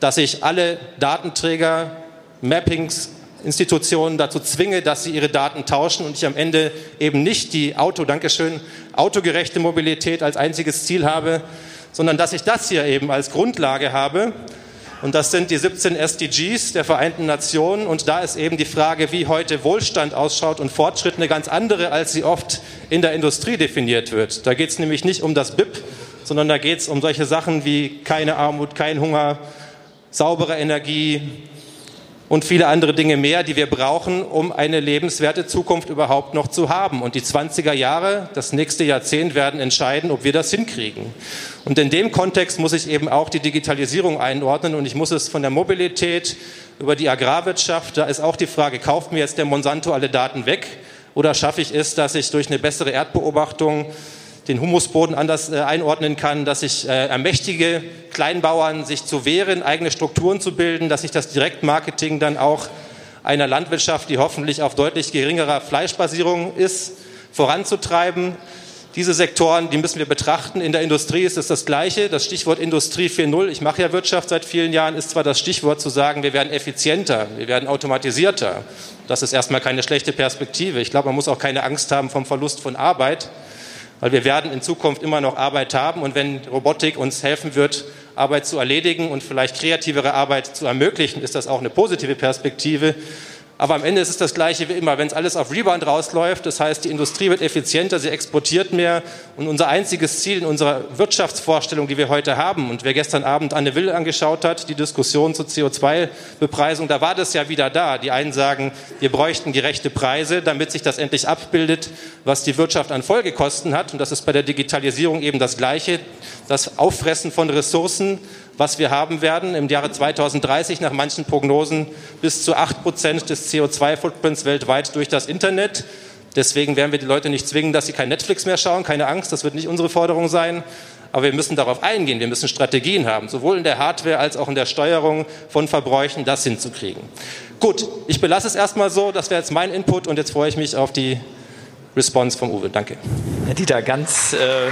dass sich alle Datenträger, Mappings Institutionen dazu zwinge, dass sie ihre Daten tauschen und ich am Ende eben nicht die Auto, Dankeschön, autogerechte Mobilität als einziges Ziel habe, sondern dass ich das hier eben als Grundlage habe. Und das sind die 17 SDGs der Vereinten Nationen. Und da ist eben die Frage, wie heute Wohlstand ausschaut und Fortschritt eine ganz andere, als sie oft in der Industrie definiert wird. Da geht es nämlich nicht um das BIP, sondern da geht es um solche Sachen wie keine Armut, kein Hunger, saubere Energie, und viele andere Dinge mehr, die wir brauchen, um eine lebenswerte Zukunft überhaupt noch zu haben. Und die 20er Jahre, das nächste Jahrzehnt werden entscheiden, ob wir das hinkriegen. Und in dem Kontext muss ich eben auch die Digitalisierung einordnen und ich muss es von der Mobilität über die Agrarwirtschaft, da ist auch die Frage, kauft mir jetzt der Monsanto alle Daten weg oder schaffe ich es, dass ich durch eine bessere Erdbeobachtung den Humusboden anders äh, einordnen kann, dass ich äh, ermächtige Kleinbauern, sich zu wehren, eigene Strukturen zu bilden, dass ich das Direktmarketing dann auch einer Landwirtschaft, die hoffentlich auf deutlich geringerer Fleischbasierung ist, voranzutreiben. Diese Sektoren, die müssen wir betrachten. In der Industrie ist es das Gleiche. Das Stichwort Industrie 4.0, ich mache ja Wirtschaft seit vielen Jahren, ist zwar das Stichwort zu sagen, wir werden effizienter, wir werden automatisierter. Das ist erstmal keine schlechte Perspektive. Ich glaube, man muss auch keine Angst haben vom Verlust von Arbeit. Weil wir werden in Zukunft immer noch Arbeit haben und wenn Robotik uns helfen wird, Arbeit zu erledigen und vielleicht kreativere Arbeit zu ermöglichen, ist das auch eine positive Perspektive. Aber am Ende ist es das Gleiche wie immer. Wenn es alles auf Rebound rausläuft, das heißt, die Industrie wird effizienter, sie exportiert mehr. Und unser einziges Ziel in unserer Wirtschaftsvorstellung, die wir heute haben, und wer gestern Abend Anne Will angeschaut hat, die Diskussion zur CO2-Bepreisung, da war das ja wieder da. Die einen sagen, wir bräuchten gerechte Preise, damit sich das endlich abbildet, was die Wirtschaft an Folgekosten hat. Und das ist bei der Digitalisierung eben das Gleiche. Das Auffressen von Ressourcen was wir haben werden im Jahre 2030 nach manchen Prognosen bis zu 8 Prozent des CO2-Footprints weltweit durch das Internet. Deswegen werden wir die Leute nicht zwingen, dass sie kein Netflix mehr schauen. Keine Angst, das wird nicht unsere Forderung sein. Aber wir müssen darauf eingehen. Wir müssen Strategien haben, sowohl in der Hardware als auch in der Steuerung von Verbräuchen, das hinzukriegen. Gut, ich belasse es erstmal so. Das wäre jetzt mein Input und jetzt freue ich mich auf die Response vom Uwe. Danke. Herr Dieter, ganz. Äh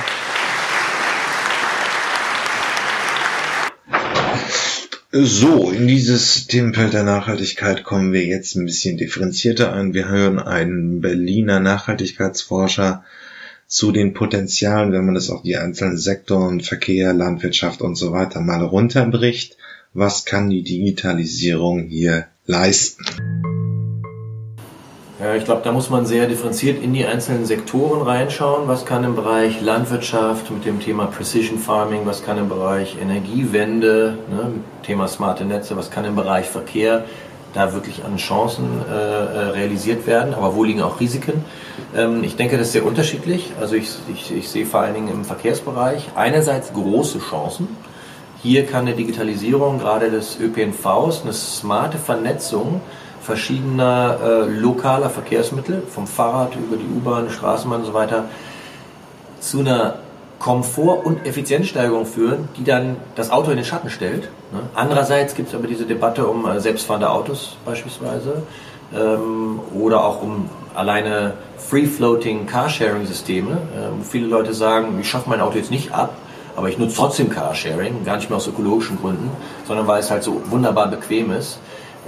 So, in dieses Themenfeld der Nachhaltigkeit kommen wir jetzt ein bisschen differenzierter ein. Wir hören einen Berliner Nachhaltigkeitsforscher zu den Potenzialen, wenn man das auf die einzelnen Sektoren, Verkehr, Landwirtschaft und so weiter mal runterbricht. Was kann die Digitalisierung hier leisten? Ich glaube, da muss man sehr differenziert in die einzelnen Sektoren reinschauen. Was kann im Bereich Landwirtschaft mit dem Thema Precision Farming, was kann im Bereich Energiewende, ne, Thema smarte Netze, was kann im Bereich Verkehr da wirklich an Chancen äh, äh, realisiert werden, aber wo liegen auch Risiken? Ähm, ich denke, das ist sehr unterschiedlich. Also ich, ich, ich sehe vor allen Dingen im Verkehrsbereich einerseits große Chancen. Hier kann eine Digitalisierung gerade des ÖPNVs, eine smarte Vernetzung verschiedener äh, lokaler Verkehrsmittel, vom Fahrrad über die U-Bahn, Straßenbahn und so weiter, zu einer Komfort- und Effizienzsteigerung führen, die dann das Auto in den Schatten stellt. Ne? Andererseits gibt es aber diese Debatte um äh, selbstfahrende Autos beispielsweise ähm, oder auch um alleine Free-Floating Carsharing-Systeme, äh, wo viele Leute sagen, ich schaffe mein Auto jetzt nicht ab, aber ich nutze trotzdem Carsharing, gar nicht mehr aus ökologischen Gründen, sondern weil es halt so wunderbar bequem ist.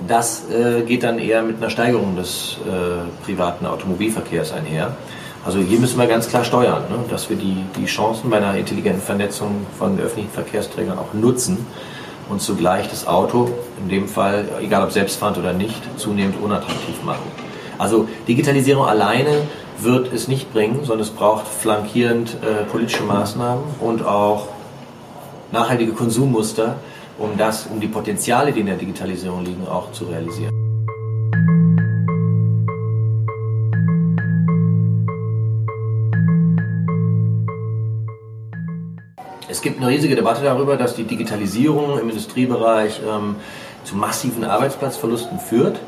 Das äh, geht dann eher mit einer Steigerung des äh, privaten Automobilverkehrs einher. Also hier müssen wir ganz klar steuern, ne, dass wir die, die Chancen bei einer intelligenten Vernetzung von öffentlichen Verkehrsträgern auch nutzen und zugleich das Auto, in dem Fall, egal ob selbstfahrend oder nicht, zunehmend unattraktiv machen. Also Digitalisierung alleine wird es nicht bringen, sondern es braucht flankierend äh, politische Maßnahmen und auch nachhaltige Konsummuster, um das, um die Potenziale, die in der Digitalisierung liegen, auch zu realisieren. Es gibt eine riesige Debatte darüber, dass die Digitalisierung im Industriebereich ähm, zu massiven Arbeitsplatzverlusten führt.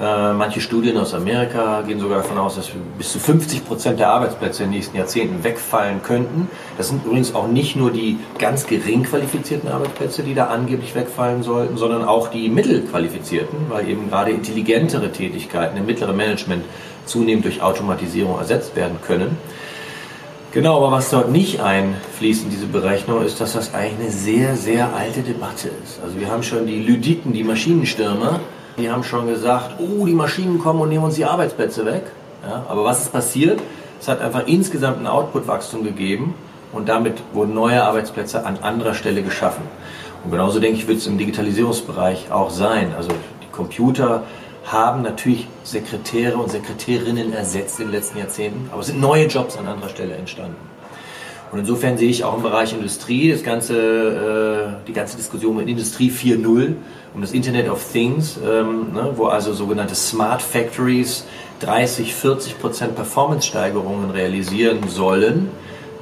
Äh, manche Studien aus Amerika gehen sogar davon aus, dass bis zu 50 Prozent der Arbeitsplätze in den nächsten Jahrzehnten wegfallen könnten. Das sind übrigens auch nicht nur die ganz gering qualifizierten Arbeitsplätze, die da angeblich wegfallen sollten, sondern auch die mittelqualifizierten, weil eben gerade intelligentere Tätigkeiten im mittleren Management zunehmend durch Automatisierung ersetzt werden können. Genau, aber was dort nicht einfließt in diese Berechnung, ist, dass das eigentlich eine sehr, sehr alte Debatte ist. Also wir haben schon die Lyditen, die Maschinenstürmer, die haben schon gesagt, oh, die Maschinen kommen und nehmen uns die Arbeitsplätze weg. Ja, aber was ist passiert? Es hat einfach insgesamt ein Output-Wachstum gegeben und damit wurden neue Arbeitsplätze an anderer Stelle geschaffen. Und genauso denke ich, wird es im Digitalisierungsbereich auch sein. Also die Computer haben natürlich Sekretäre und Sekretärinnen ersetzt in den letzten Jahrzehnten, aber es sind neue Jobs an anderer Stelle entstanden. Und insofern sehe ich auch im Bereich Industrie das ganze, äh, die ganze Diskussion mit Industrie 4.0 um das Internet of Things, ähm, ne, wo also sogenannte Smart Factories 30, 40 Prozent Performance-Steigerungen realisieren sollen.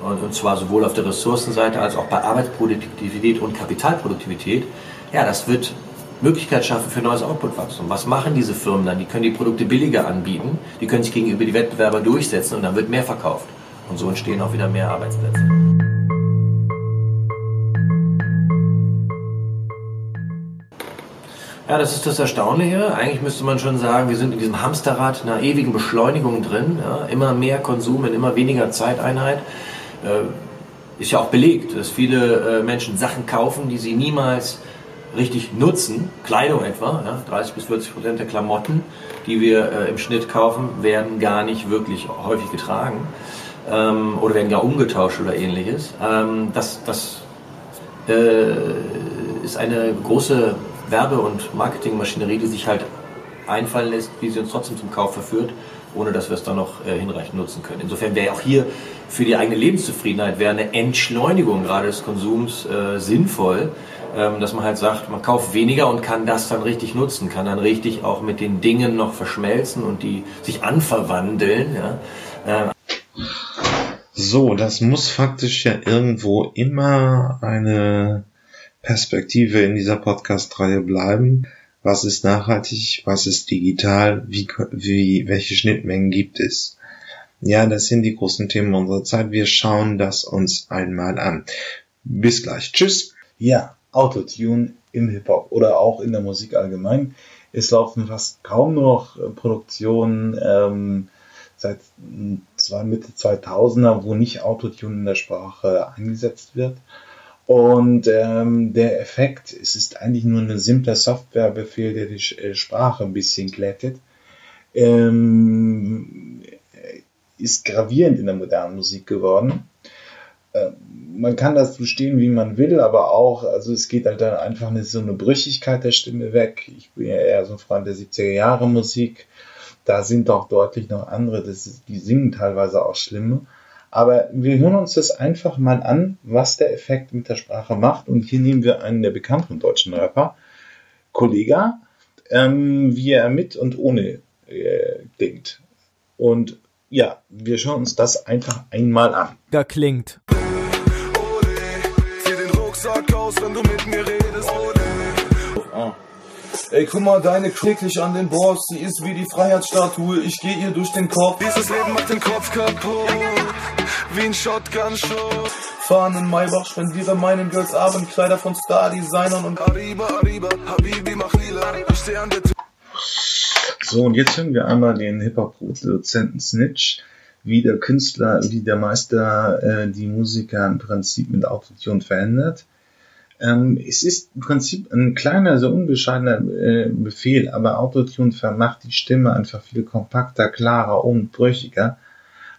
Und, und zwar sowohl auf der Ressourcenseite als auch bei Arbeitsproduktivität und Kapitalproduktivität. Ja, das wird Möglichkeit schaffen für neues Outputwachstum. Was machen diese Firmen dann? Die können die Produkte billiger anbieten, die können sich gegenüber die Wettbewerber durchsetzen und dann wird mehr verkauft. Und so entstehen auch wieder mehr Arbeitsplätze. Ja, das ist das Erstaunliche. Eigentlich müsste man schon sagen, wir sind in diesem Hamsterrad einer ewigen Beschleunigung drin. Ja, immer mehr Konsum in immer weniger Zeiteinheit. Äh, ist ja auch belegt, dass viele äh, Menschen Sachen kaufen, die sie niemals richtig nutzen. Kleidung etwa, ja, 30 bis 40 Prozent der Klamotten, die wir äh, im Schnitt kaufen, werden gar nicht wirklich häufig getragen ähm, oder werden gar umgetauscht oder ähnliches. Ähm, das das äh, ist eine große Werbe- und Marketingmaschinerie, die sich halt einfallen lässt, wie sie uns trotzdem zum Kauf verführt, ohne dass wir es dann noch äh, hinreichend nutzen können. Insofern wäre auch hier für die eigene Lebenszufriedenheit wäre eine Entschleunigung gerade des Konsums äh, sinnvoll, ähm, dass man halt sagt, man kauft weniger und kann das dann richtig nutzen, kann dann richtig auch mit den Dingen noch verschmelzen und die sich anverwandeln. Ja. Äh. So, das muss faktisch ja irgendwo immer eine Perspektive in dieser Podcast-Reihe bleiben. Was ist nachhaltig? Was ist digital? Wie, wie, welche Schnittmengen gibt es? Ja, das sind die großen Themen unserer Zeit. Wir schauen das uns einmal an. Bis gleich. Tschüss. Ja, Autotune im Hip-Hop oder auch in der Musik allgemein. Es laufen fast kaum noch Produktionen ähm, seit zwei, Mitte 2000er, wo nicht Autotune in der Sprache eingesetzt wird. Und ähm, der Effekt, es ist eigentlich nur ein simpler Softwarebefehl, der die äh, Sprache ein bisschen glättet, ähm, ist gravierend in der modernen Musik geworden. Ähm, man kann das stehen, wie man will, aber auch, also es geht halt dann einfach eine, so eine Brüchigkeit der Stimme weg. Ich bin ja eher so ein Freund der 70er Jahre Musik. Da sind doch deutlich noch andere, das die singen teilweise auch schlimme. Aber wir hören uns das einfach mal an, was der Effekt mit der Sprache macht. Und hier nehmen wir einen der bekannten deutschen Rapper, Kollega, ähm, wie er mit und ohne äh, klingt. Und ja, wir schauen uns das einfach einmal an. Da klingt. Zieh den Rucksack aus, wenn du mit mir redest. Oh. Ey, guck mal, deine täglich an den Boss, sie ist wie die Freiheitsstatue, ich geh ihr durch den Kopf. Dieses Leben macht den Kopf kaputt, wie ein Shotgun-Schuss. Fahren in Maybach, spendiere meinen Girls Abendkleider von Star-Designern und Arriba, Arriba, Habibi, mach lila, ich steh an der Tür. So, und jetzt hören wir einmal den Hip-Hop-Produzenten Snitch, wie der Künstler, wie der Meister äh, die Musiker im Prinzip mit Autotune verändert. Ähm, es ist im Prinzip ein kleiner, so unbescheidener äh, Befehl, aber Autotune vermacht die Stimme einfach viel kompakter, klarer und brüchiger.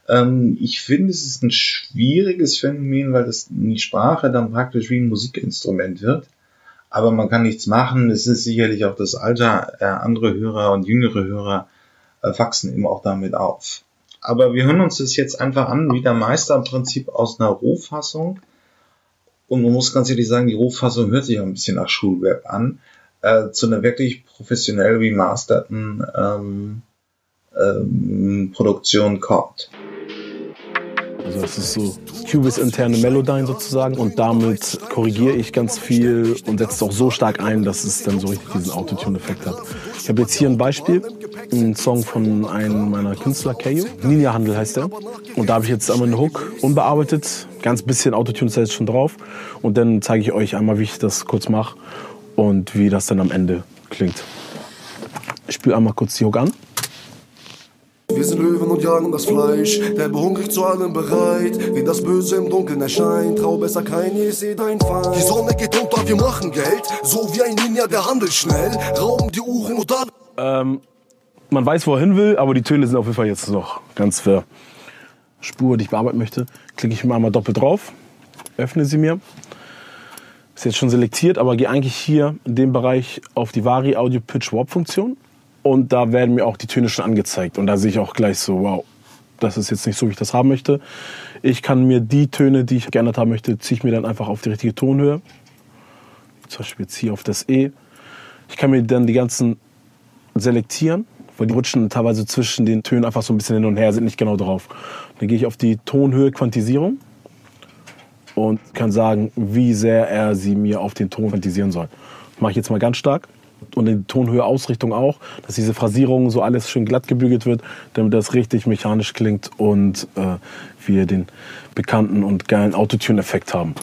Ähm, ich finde, es ist ein schwieriges Phänomen, weil das die Sprache dann praktisch wie ein Musikinstrument wird. Aber man kann nichts machen. Es ist sicherlich auch das Alter. Äh, andere Hörer und jüngere Hörer äh, wachsen eben auch damit auf. Aber wir hören uns das jetzt einfach an, wie der Meister im Prinzip aus einer Rohfassung und man muss ganz ehrlich sagen, die Rohfassung hört sich auch ein bisschen nach Schulweb an, äh, zu einer wirklich professionell remasterten ähm, ähm, Produktion kommt. Also es ist so Cubase interne Melodyne sozusagen und damit korrigiere ich ganz viel und setze es auch so stark ein, dass es dann so richtig diesen Autotune-Effekt hat. Ich habe jetzt hier ein Beispiel, einen Song von einem meiner Künstler, Kayo. Ninja Handel heißt er. Und da habe ich jetzt einmal einen Hook unbearbeitet, ganz bisschen Autotune ist schon drauf und dann zeige ich euch einmal, wie ich das kurz mache und wie das dann am Ende klingt. Ich spiele einmal kurz die Hook an. Wir sind Löwen und jagen das Fleisch, der behungrig zu allem bereit. Wie das Böse im Dunkeln erscheint, trau besser kein, ich seh dein Feind. Die Sonne geht unter, wir machen Geld, so wie ein Ninja, der handelt schnell. Rauben die Uhren und dann. Ähm, man weiß, wo er hin will, aber die Töne sind auf jeden Fall jetzt noch ganz für Spur, die ich bearbeiten möchte. Klicke ich mir einmal doppelt drauf, öffne sie mir. Ist jetzt schon selektiert, aber gehe eigentlich hier in dem Bereich auf die Vari Audio Pitch Warp Funktion und da werden mir auch die Töne schon angezeigt. Und da sehe ich auch gleich so, wow, das ist jetzt nicht so, wie ich das haben möchte. Ich kann mir die Töne, die ich geändert haben möchte, ziehe ich mir dann einfach auf die richtige Tonhöhe. Zum Beispiel jetzt hier auf das E. Ich kann mir dann die ganzen selektieren, weil die rutschen teilweise zwischen den Tönen einfach so ein bisschen hin und her, sind nicht genau drauf. Dann gehe ich auf die Tonhöhe Quantisierung und kann sagen, wie sehr er sie mir auf den Ton quantisieren soll. Das mache ich jetzt mal ganz stark und die Tonhöhe Ausrichtung auch, dass diese Phrasierung so alles schön glatt gebügelt wird, damit das richtig mechanisch klingt und äh, wir den bekannten und geilen Autotune-Effekt haben.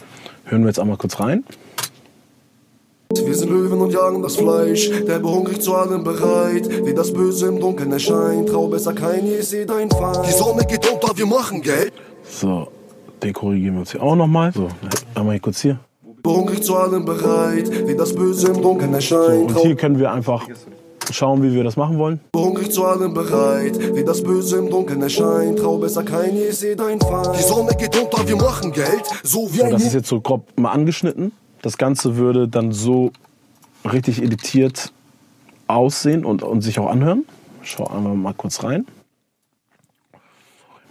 Hören wir jetzt einmal kurz rein. Wir sind Löwen und jagen das Fleisch, der behungrig zu allem bereit. Wie das Böse im Dunkeln erscheint, trau besser kein, ich seh dein Feind. Die Sonne geht unter, wir machen Geld. So, den korrigieren wir uns hier auch nochmal. So, einmal hier kurz hier. Behungrig zu allem bereit, wie das Böse im Dunkeln erscheint. So, und hier können wir einfach schauen, wie wir das machen wollen. Behungrig zu allem bereit, wie das Böse im Dunkeln erscheint. Trau besser kein, ich seh dein Feind. Die Sonne geht unter, wir machen Geld, so wie So, ein das ist jetzt so grob mal angeschnitten. Das Ganze würde dann so richtig editiert aussehen und, und sich auch anhören. Schau einmal mal kurz rein.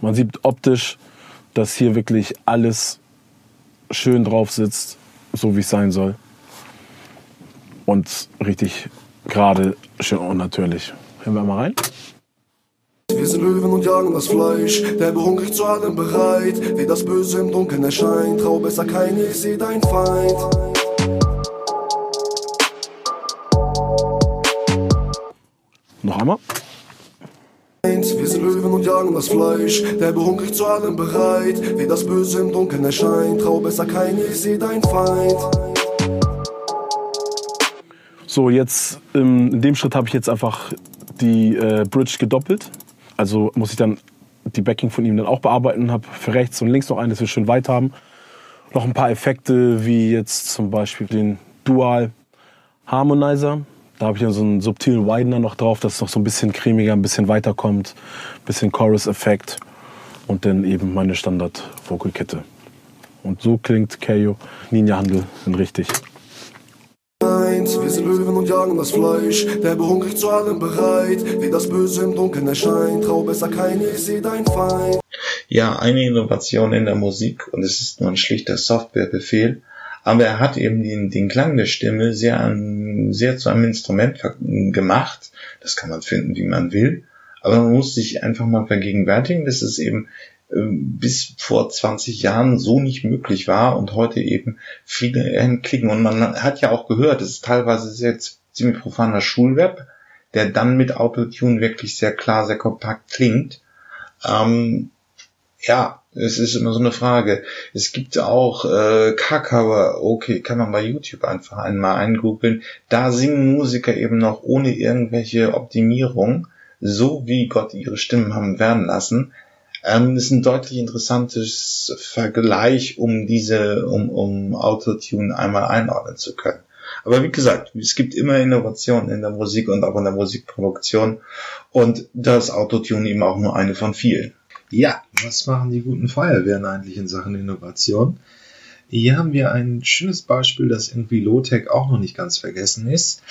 Man sieht optisch, dass hier wirklich alles schön drauf sitzt, so wie es sein soll. Und richtig gerade, schön und natürlich. Hören wir mal rein. Wir sind Löwen und jagen das Fleisch, der behungrig zu allem bereit. Wie das Böse im Dunkeln erscheint, trau besser kein, ich seh dein Feind. Noch einmal. Wir sind Löwen und jagen das Fleisch, der behungrig zu allem bereit. Wie das Böse im Dunkeln erscheint, trau besser kein, ich seh dein Feind. So, jetzt ähm, in dem Schritt habe ich jetzt einfach die äh, Bridge gedoppelt. Also muss ich dann die Backing von ihm dann auch bearbeiten. Habe für rechts und links noch einen, dass wir schön weit haben. Noch ein paar Effekte, wie jetzt zum Beispiel den Dual Harmonizer. Da habe ich dann so einen subtilen Widener noch drauf, dass es noch so ein bisschen cremiger, ein bisschen weiter kommt. Ein bisschen Chorus-Effekt. Und dann eben meine Standard-Vocal-Kette. Und so klingt Kayo Ninja Handel in richtig. Eins, wir sind Löwen und jagen das Fleisch, der behungrig zu allem bereit. Wie das Böse im Dunkeln erscheint, trau besser kein, ich seh dein Feind. Ja, eine Innovation in der Musik und es ist nur ein schlichter Softwarebefehl, aber er hat eben den, den Klang der Stimme sehr, an, sehr zu einem Instrument gemacht. Das kann man finden, wie man will, aber man muss sich einfach mal vergegenwärtigen, dass es eben bis vor 20 Jahren so nicht möglich war und heute eben viele klicken. Und man hat ja auch gehört, es ist teilweise sehr ziemlich profaner Schulweb, der dann mit Autotune wirklich sehr klar, sehr kompakt klingt. Ähm, ja, es ist immer so eine Frage. Es gibt auch äh, K-Cover, okay, kann man bei YouTube einfach einmal eingoogeln. Da singen Musiker eben noch ohne irgendwelche Optimierung, so wie Gott ihre Stimmen haben werden lassen. Ähm, ist ein deutlich interessantes Vergleich, um diese, um, um Autotune einmal einordnen zu können. Aber wie gesagt, es gibt immer Innovationen in der Musik und auch in der Musikproduktion und das Autotune eben auch nur eine von vielen. Ja, was machen die guten Feuerwehren eigentlich in Sachen Innovation? Hier haben wir ein schönes Beispiel, das irgendwie Low-Tech auch noch nicht ganz vergessen ist.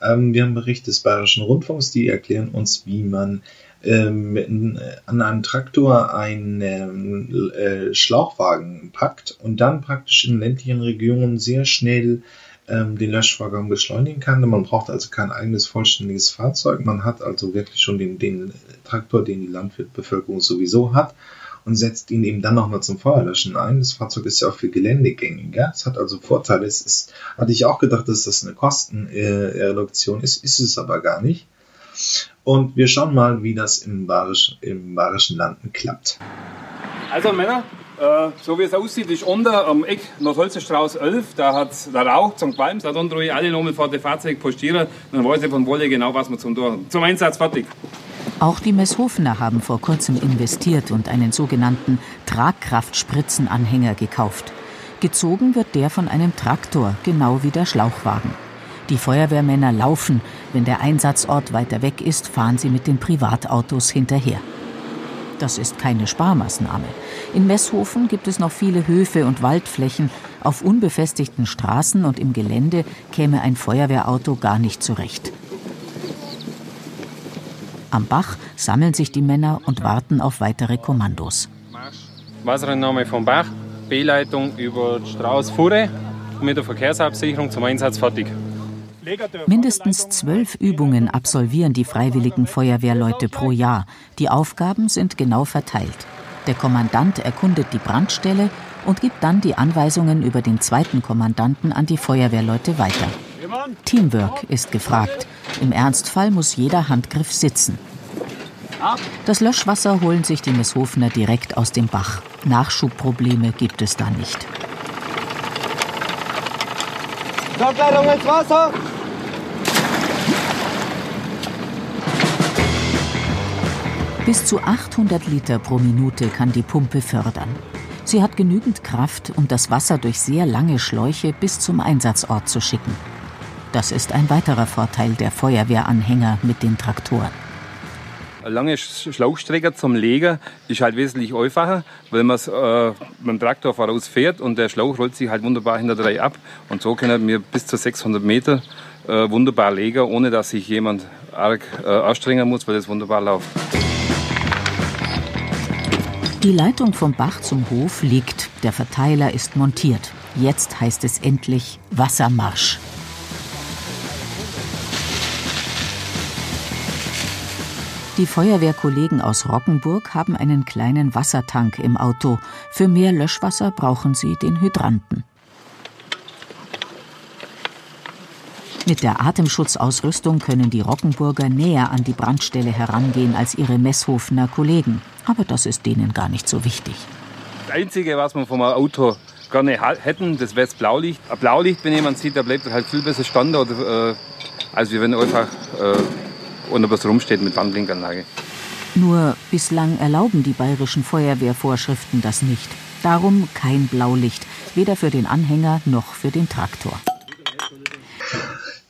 Ähm, wir haben einen Bericht des Bayerischen Rundfunks, die erklären uns, wie man ähm, n- an einem Traktor einen ähm, äh, Schlauchwagen packt und dann praktisch in ländlichen Regionen sehr schnell ähm, den Löschvorgang beschleunigen kann. Man braucht also kein eigenes vollständiges Fahrzeug. Man hat also wirklich schon den, den Traktor, den die Landbevölkerung sowieso hat und setzt ihn eben dann nochmal zum Feuerlöschen ein. Das Fahrzeug ist ja auch für geländegängiger. Es hat also Vorteile. Es ist, hatte ich auch gedacht, dass das eine Kostenreduktion ist, ist es aber gar nicht. Und wir schauen mal, wie das im Bayerischen, im Bayerischen Landen klappt. Also Männer, äh, so wie es aussieht, ist unten am Eck Nordholzenstraße 11, da hat der Rauch zum Qualm, da dann ich alle nochmal vor dem Fahrzeug postieren, dann weiß ich von Wolle genau, was wir zum tun haben. Zum Einsatz fertig. Auch die Messhofener haben vor kurzem investiert und einen sogenannten Tragkraftspritzenanhänger gekauft. Gezogen wird der von einem Traktor, genau wie der Schlauchwagen. Die Feuerwehrmänner laufen, wenn der Einsatzort weiter weg ist, fahren sie mit den Privatautos hinterher. Das ist keine Sparmaßnahme. In Messhofen gibt es noch viele Höfe und Waldflächen. Auf unbefestigten Straßen und im Gelände käme ein Feuerwehrauto gar nicht zurecht. Am Bach sammeln sich die Männer und warten auf weitere Kommandos. Wasserentnahme vom Bach, B-Leitung über Strauß Fure mit der Verkehrsabsicherung zum Einsatz fertig. Mindestens zwölf Übungen absolvieren die freiwilligen Feuerwehrleute pro Jahr. Die Aufgaben sind genau verteilt. Der Kommandant erkundet die Brandstelle und gibt dann die Anweisungen über den zweiten Kommandanten an die Feuerwehrleute weiter. Teamwork ist gefragt. Im Ernstfall muss jeder Handgriff sitzen. Das Löschwasser holen sich die Misshofner direkt aus dem Bach. Nachschubprobleme gibt es da nicht. Notleitung ins Wasser! Bis zu 800 Liter pro Minute kann die Pumpe fördern. Sie hat genügend Kraft, um das Wasser durch sehr lange Schläuche bis zum Einsatzort zu schicken. Das ist ein weiterer Vorteil der Feuerwehranhänger mit den Traktoren. Lange Schlauchstrecke zum Legen ist halt wesentlich einfacher, weil man es äh, mit dem Traktor vorausfährt und der Schlauch rollt sich halt wunderbar hinter drei ab. Und so können wir bis zu 600 Meter äh, wunderbar legen, ohne dass sich jemand arg äh, anstrengen muss, weil es wunderbar läuft. Die Leitung vom Bach zum Hof liegt, der Verteiler ist montiert. Jetzt heißt es endlich Wassermarsch. Die Feuerwehrkollegen aus Rockenburg haben einen kleinen Wassertank im Auto. Für mehr Löschwasser brauchen sie den Hydranten. Mit der Atemschutzausrüstung können die Rockenburger näher an die Brandstelle herangehen als ihre Messhofener Kollegen. Aber das ist denen gar nicht so wichtig. Das Einzige, was man vom Auto gerne hätten, das wäre das Blaulicht. Ein Blaulicht, wenn jemand sieht, da bleibt halt viel besser oder, äh, als wenn einfach äh, unter was rumsteht mit Wandblinkanlage. Nur bislang erlauben die bayerischen Feuerwehrvorschriften das nicht. Darum kein Blaulicht, weder für den Anhänger noch für den Traktor.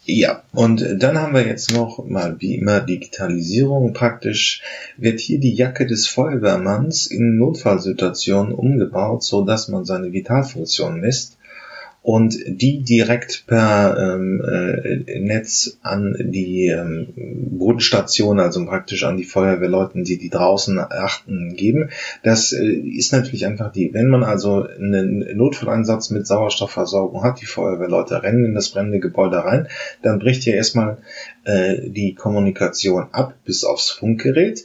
Ja, und dann haben wir jetzt noch mal wie immer Digitalisierung. Praktisch wird hier die Jacke des Feuerwehrmanns in Notfallsituationen umgebaut, so dass man seine Vitalfunktion misst und die direkt per ähm, äh, Netz an die ähm, Bodenstation, also praktisch an die Feuerwehrleuten, die die draußen achten, geben. Das äh, ist natürlich einfach die, wenn man also einen Notfalleinsatz mit Sauerstoffversorgung hat, die Feuerwehrleute rennen in das brennende Gebäude rein, dann bricht hier erstmal äh, die Kommunikation ab bis aufs Funkgerät.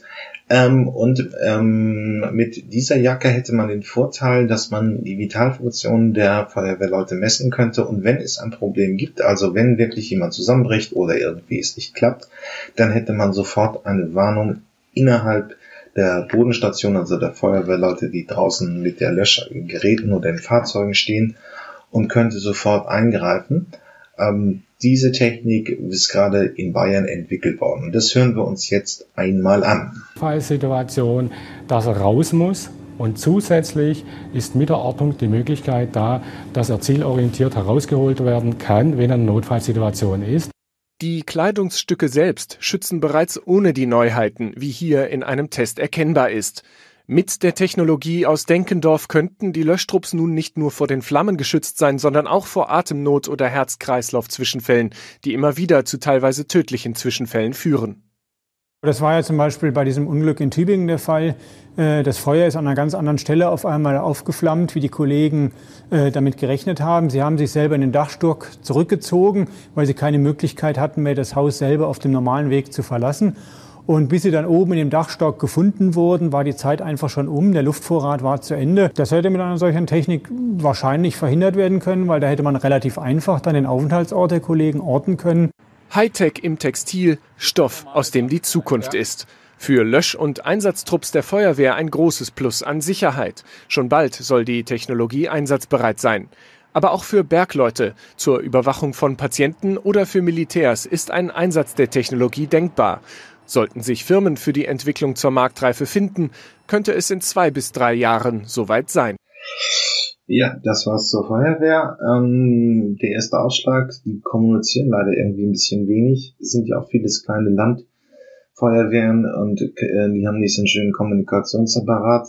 Ähm, und ähm, mit dieser Jacke hätte man den Vorteil, dass man die Vitalfunktionen der Feuerwehrleute messen könnte. Und wenn es ein Problem gibt, also wenn wirklich jemand zusammenbricht oder irgendwie es nicht klappt, dann hätte man sofort eine Warnung innerhalb der Bodenstation, also der Feuerwehrleute, die draußen mit der Löschgeräten oder den Fahrzeugen stehen und könnte sofort eingreifen. Ähm, diese Technik ist gerade in Bayern entwickelt worden. Und das hören wir uns jetzt einmal an. Fallsituation, dass er raus muss. Und zusätzlich ist mit der Ortung die Möglichkeit da, dass er zielorientiert herausgeholt werden kann, wenn er eine Notfallsituation ist. Die Kleidungsstücke selbst schützen bereits ohne die Neuheiten, wie hier in einem Test erkennbar ist. Mit der Technologie aus Denkendorf könnten die Löschtrupps nun nicht nur vor den Flammen geschützt sein, sondern auch vor Atemnot oder Herz-Kreislauf-Zwischenfällen, die immer wieder zu teilweise tödlichen Zwischenfällen führen. Das war ja zum Beispiel bei diesem Unglück in Tübingen der Fall. Äh, das Feuer ist an einer ganz anderen Stelle auf einmal aufgeflammt, wie die Kollegen äh, damit gerechnet haben. Sie haben sich selber in den Dachstock zurückgezogen, weil sie keine Möglichkeit hatten mehr, das Haus selber auf dem normalen Weg zu verlassen. Und bis sie dann oben in dem Dachstock gefunden wurden, war die Zeit einfach schon um. Der Luftvorrat war zu Ende. Das hätte mit einer solchen Technik wahrscheinlich verhindert werden können, weil da hätte man relativ einfach dann den Aufenthaltsort der Kollegen orten können. Hightech im Textil, Stoff, aus dem die Zukunft ist. Für Lösch- und Einsatztrupps der Feuerwehr ein großes Plus an Sicherheit. Schon bald soll die Technologie einsatzbereit sein. Aber auch für Bergleute, zur Überwachung von Patienten oder für Militärs ist ein Einsatz der Technologie denkbar. Sollten sich Firmen für die Entwicklung zur Marktreife finden, könnte es in zwei bis drei Jahren soweit sein. Ja, das war's zur Feuerwehr. Ähm, der erste Ausschlag, die kommunizieren leider irgendwie ein bisschen wenig. Es sind ja auch vieles kleine Landfeuerwehren und äh, die haben nicht so einen schönen Kommunikationsapparat.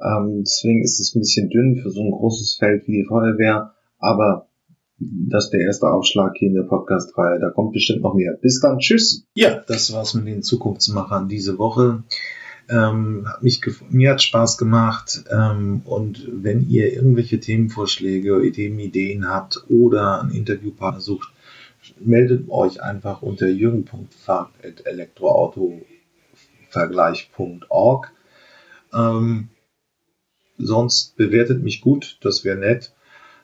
Ähm, deswegen ist es ein bisschen dünn für so ein großes Feld wie die Feuerwehr. Aber Das ist der erste Aufschlag hier in der Podcast-Reihe. Da kommt bestimmt noch mehr. Bis dann. Tschüss. Ja, das war's mit den Zukunftsmachern diese Woche. Ähm, hat mich mir hat Spaß gemacht. Ähm, und wenn ihr irgendwelche Themenvorschläge, Ideen, habt oder einen Interviewpartner sucht, meldet euch einfach unter jürgen.fahrt.elektroautovergleich.org. Ähm, sonst bewertet mich gut, das wäre nett.